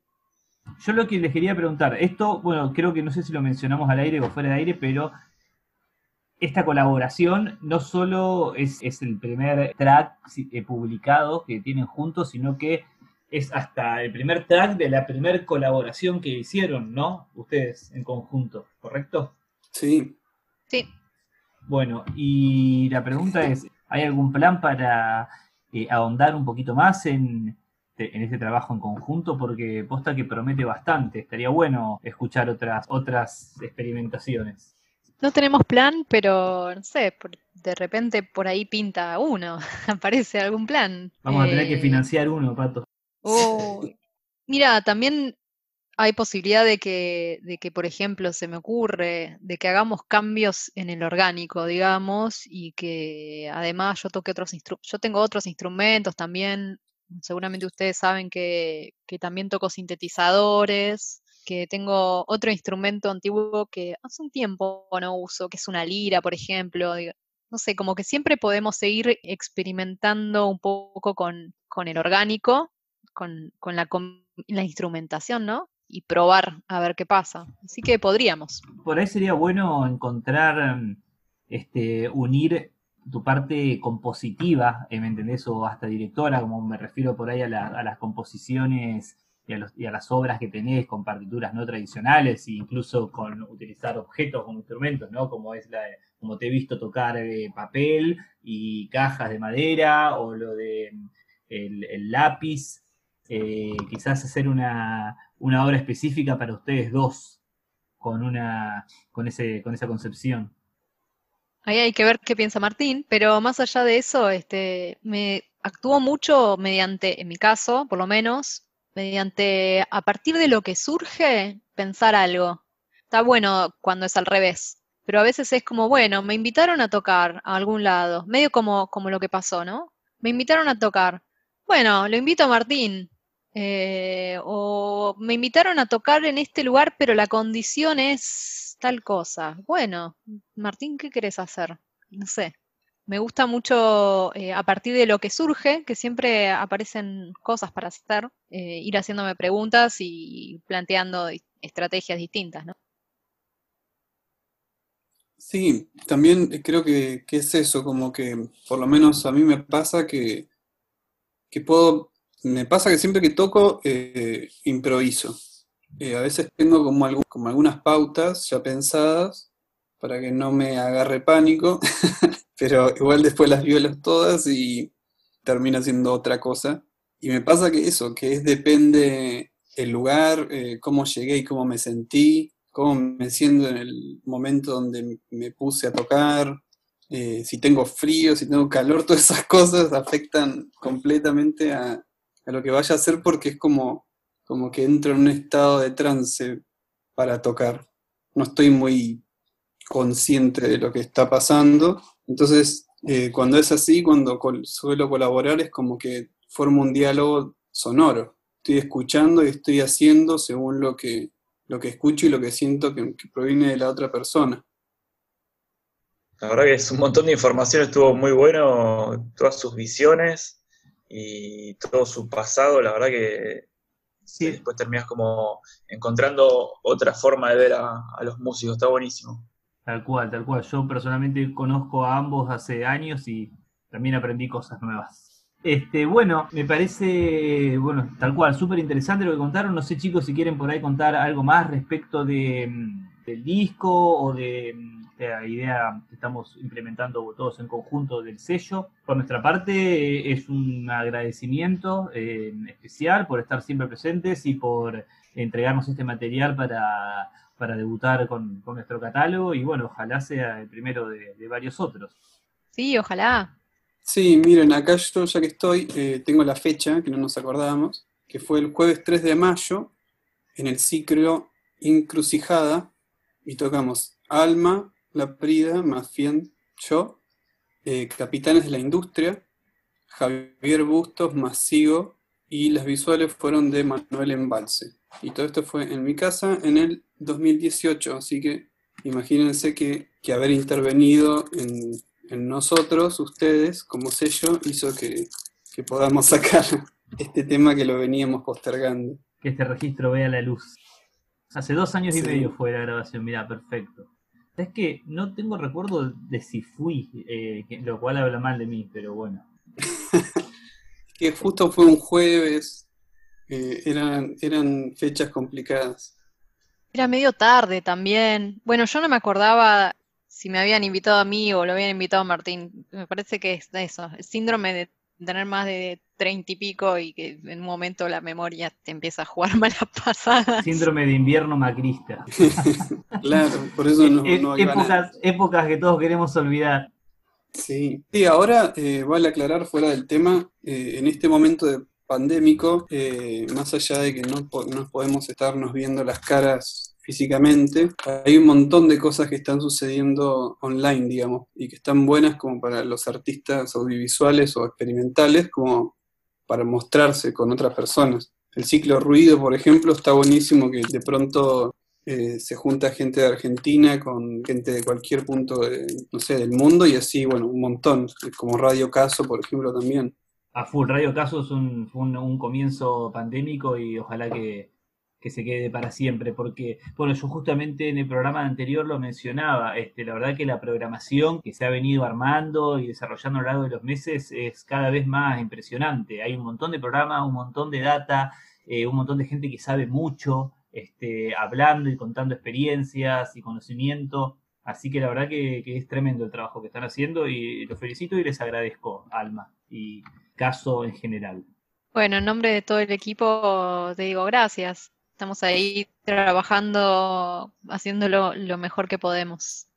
Yo lo que les quería preguntar, esto, bueno, creo que no sé si lo mencionamos al aire o fuera de aire, pero esta colaboración no solo es, el primer track eh, publicado que tienen juntos, sino que es hasta el primer track de la primera colaboración que hicieron, ¿no? Ustedes en conjunto, ¿correcto?
Sí.
Sí.
Bueno, y la pregunta es, ¿hay algún plan para eh, ahondar un poquito más en, este, en este trabajo en conjunto porque posta que promete bastante. Estaría bueno escuchar otras, otras experimentaciones.
No tenemos plan, pero no sé, de repente por ahí pinta uno, aparece algún plan.
Vamos a tener que eh, financiar uno, Pato.
mira, también hay posibilidad de que, de que, por ejemplo, se me ocurre, de que hagamos cambios en el orgánico, digamos, y que además yo toque otros. Yo tengo otros instrumentos también seguramente ustedes saben que, también toco sintetizadores, que tengo otro instrumento antiguo que hace un tiempo no uso, que es una lira, por ejemplo. No sé, como que siempre podemos seguir experimentando un poco con, el orgánico, con, la, la instrumentación, ¿no? Y probar a ver qué pasa. Así que podríamos.
Por ahí sería bueno encontrar, este, unir tu parte compositiva, eh, ¿me entendés? O hasta directora, como me refiero por ahí a, las composiciones y a, las obras que tenés con partituras no tradicionales, e incluso con utilizar objetos como instrumentos, ¿no? Como es la, como te he visto tocar papel y cajas de madera, o lo de el, lápiz, eh, quizás hacer una, una obra específica para ustedes dos, con una, con ese, con esa concepción.
Ahí hay que ver qué piensa Martín, pero más allá de eso, este, me actúo mucho mediante, en mi caso, por lo menos, mediante, a partir de lo que surge, pensar algo. Está bueno cuando es al revés, pero a veces es como, bueno, me invitaron a tocar a algún lado, medio como, como lo que pasó, ¿no? Me invitaron a tocar. Bueno, lo invito a Martín. Eh, o me invitaron a tocar en este lugar, pero la condición es tal cosa. Bueno, Martín, ¿qué querés hacer? No sé. Me gusta mucho eh, a partir de lo que surge, que siempre aparecen cosas para hacer, eh, ir haciéndome preguntas y planteando estrategias distintas, ¿no?
Sí, también creo que, es eso, como que por lo menos a mí me pasa que, que puedo, me pasa que siempre que toco eh, improviso. Eh, a veces tengo como, como algunas pautas ya pensadas para que no me agarre pánico, pero igual después las violo todas y termino haciendo otra cosa. Y me pasa que eso, que es depende el lugar, eh, cómo llegué y cómo me sentí, cómo me siento en el momento donde me puse a tocar, si tengo frío, si tengo calor, todas esas cosas afectan completamente a, lo que vaya a hacer porque es como, como que entro en un estado de trance para tocar. No estoy muy consciente de lo que está pasando. Entonces, eh, cuando es así, cuando suelo colaborar, es como que formo un diálogo sonoro. Estoy escuchando y estoy haciendo según lo que, lo que escucho y lo que siento que, proviene de la otra persona.
La verdad que es un montón de información, estuvo muy bueno, todas sus visiones y todo su pasado, la verdad que después terminas como encontrando otra forma de ver a, los músicos, está buenísimo.
Tal cual, tal cual. Yo personalmente conozco a ambos hace años y también aprendí cosas nuevas. Este, bueno, me parece, bueno, tal cual, súper interesante lo que contaron. No sé, chicos, si quieren por ahí contar algo más respecto de, mm, del disco o de, la idea que estamos implementando todos en conjunto del sello. Por nuestra parte, es un agradecimiento eh, especial por estar siempre presentes y por entregarnos este material para, para debutar con, nuestro catálogo. Y bueno, ojalá sea el primero de, de varios otros.
Sí, ojalá.
Sí, miren, acá yo ya que estoy, eh, tengo la fecha, que no nos acordamos, que fue el jueves 3 de mayo, en el ciclo Incrucijada, y tocamos Alma, La Prida, más bien yo, eh, Capitanes de la Industria, Javier Bustos, Masigo, y las visuales fueron de Manuel Embalse. Y todo esto fue en mi casa en el 2018, así que imagínense que, que haber intervenido en en nosotros, ustedes, como sello, hizo que, podamos sacar este tema que lo veníamos postergando.
Que este registro vea la luz. Hace dos años y medio fue la grabación, mira, perfecto. Es que no tengo recuerdo de si fui, eh, lo cual habla mal de mí, pero bueno.
que justo fue un jueves, eh, eran, eran fechas complicadas.
Era medio tarde también. Bueno, yo no me acordaba si me habían invitado a mí o lo habían invitado a Martín. Me parece que es eso, el síndrome de tener más de treinta y pico y que en un momento la memoria te empieza a jugar malas pasadas.
Síndrome de invierno macrista.
claro, por eso no, e-, no
épocas, épocas que todos queremos olvidar.
Sí, sí ahora eh, vale aclarar fuera del tema, eh, en este momento de pandémico, eh, más allá de que no, no podemos estarnos viendo las caras físicamente, hay un montón de cosas que están sucediendo online, digamos, y que están buenas como para los artistas audiovisuales o experimentales, como para mostrarse con otras personas. El ciclo ruido, por ejemplo, está buenísimo que de pronto eh, se junta gente de Argentina con gente de cualquier punto, no sé, del mundo y así, bueno, un montón, como Radio Caso, por ejemplo, también.
A full, Radio Caso es un, un comienzo pandémico y ojalá que, que se quede para siempre, porque, bueno, yo justamente en el programa anterior lo mencionaba, este, la verdad que la programación que se ha venido armando y desarrollando a lo largo de los meses es cada vez más impresionante. Hay un montón de programas, un montón de data, eh, un montón de gente que sabe mucho, este, hablando y contando experiencias y conocimiento. Así que la verdad que, que es tremendo el trabajo que están haciendo y los felicito y les agradezco, Alma, y Caso en general.
Bueno, en nombre de todo el equipo te digo gracias. Estamos ahí trabajando, haciéndolo lo mejor que podemos.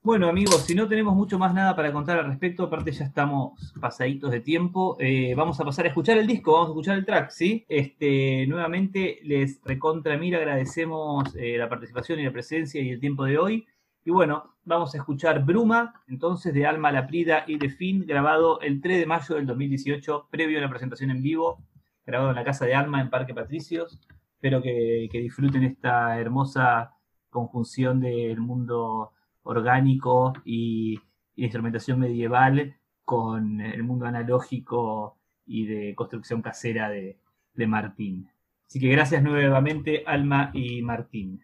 Bueno amigos, si no tenemos mucho más nada para contar al respecto, aparte ya estamos pasaditos de tiempo, eh, vamos a pasar a escuchar el disco, vamos a escuchar el track, ¿sí? Este, nuevamente les recontra mil agradecemos eh, la participación y la presencia y el tiempo de hoy. Y bueno, vamos a escuchar Bruma, entonces de Alma Laprida y de Fin, grabado el 3 de mayo del 2018, previo a la presentación en vivo, grabado en la Casa de Alma en Parque Patricios. Espero que, disfruten esta hermosa conjunción del mundo orgánico y, instrumentación medieval con el mundo analógico y de construcción casera de, de Martín. Así que gracias nuevamente, Alma y Martín.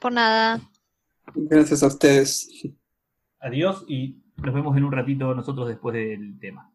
Por nada.
Gracias a ustedes.
Adiós y nos vemos en un ratito nosotros después del tema.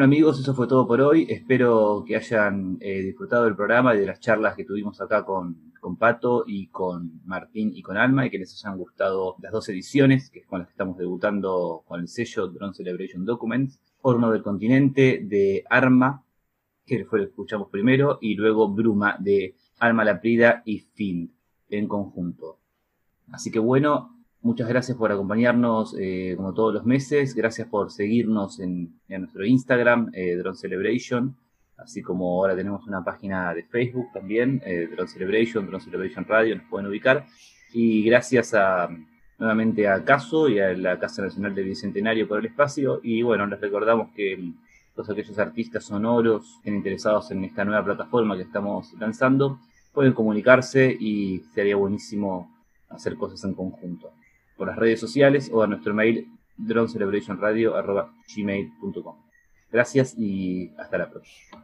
Bueno amigos, eso fue todo por hoy. Espero que hayan eh, disfrutado del programa y de las charlas que tuvimos acá con, con, Pato y con Martín y con Alma y que les hayan gustado las dos ediciones, que es con las que estamos debutando con el sello Drone Celebration Documents. Horno del Continente de Arma, que fue lo que escuchamos primero, y luego Bruma de Alma Laprida y Find en conjunto. Así que bueno, muchas gracias por acompañarnos eh, como todos los meses, gracias por seguirnos en, nuestro Instagram, eh, Drone Celebration, así como ahora tenemos una página de Facebook también, eh, Drone Celebration, Drone Celebration Radio, nos pueden ubicar. Y gracias a, nuevamente a CASO y a la Casa Nacional del Bicentenario por el espacio. Y bueno, les recordamos que todos aquellos artistas sonoros que estén interesados en esta nueva plataforma que estamos lanzando, pueden comunicarse y sería buenísimo hacer cosas en conjunto. Por las redes sociales o a nuestro mail dronecelebrationradio.gmail.com. Gracias y hasta la próxima.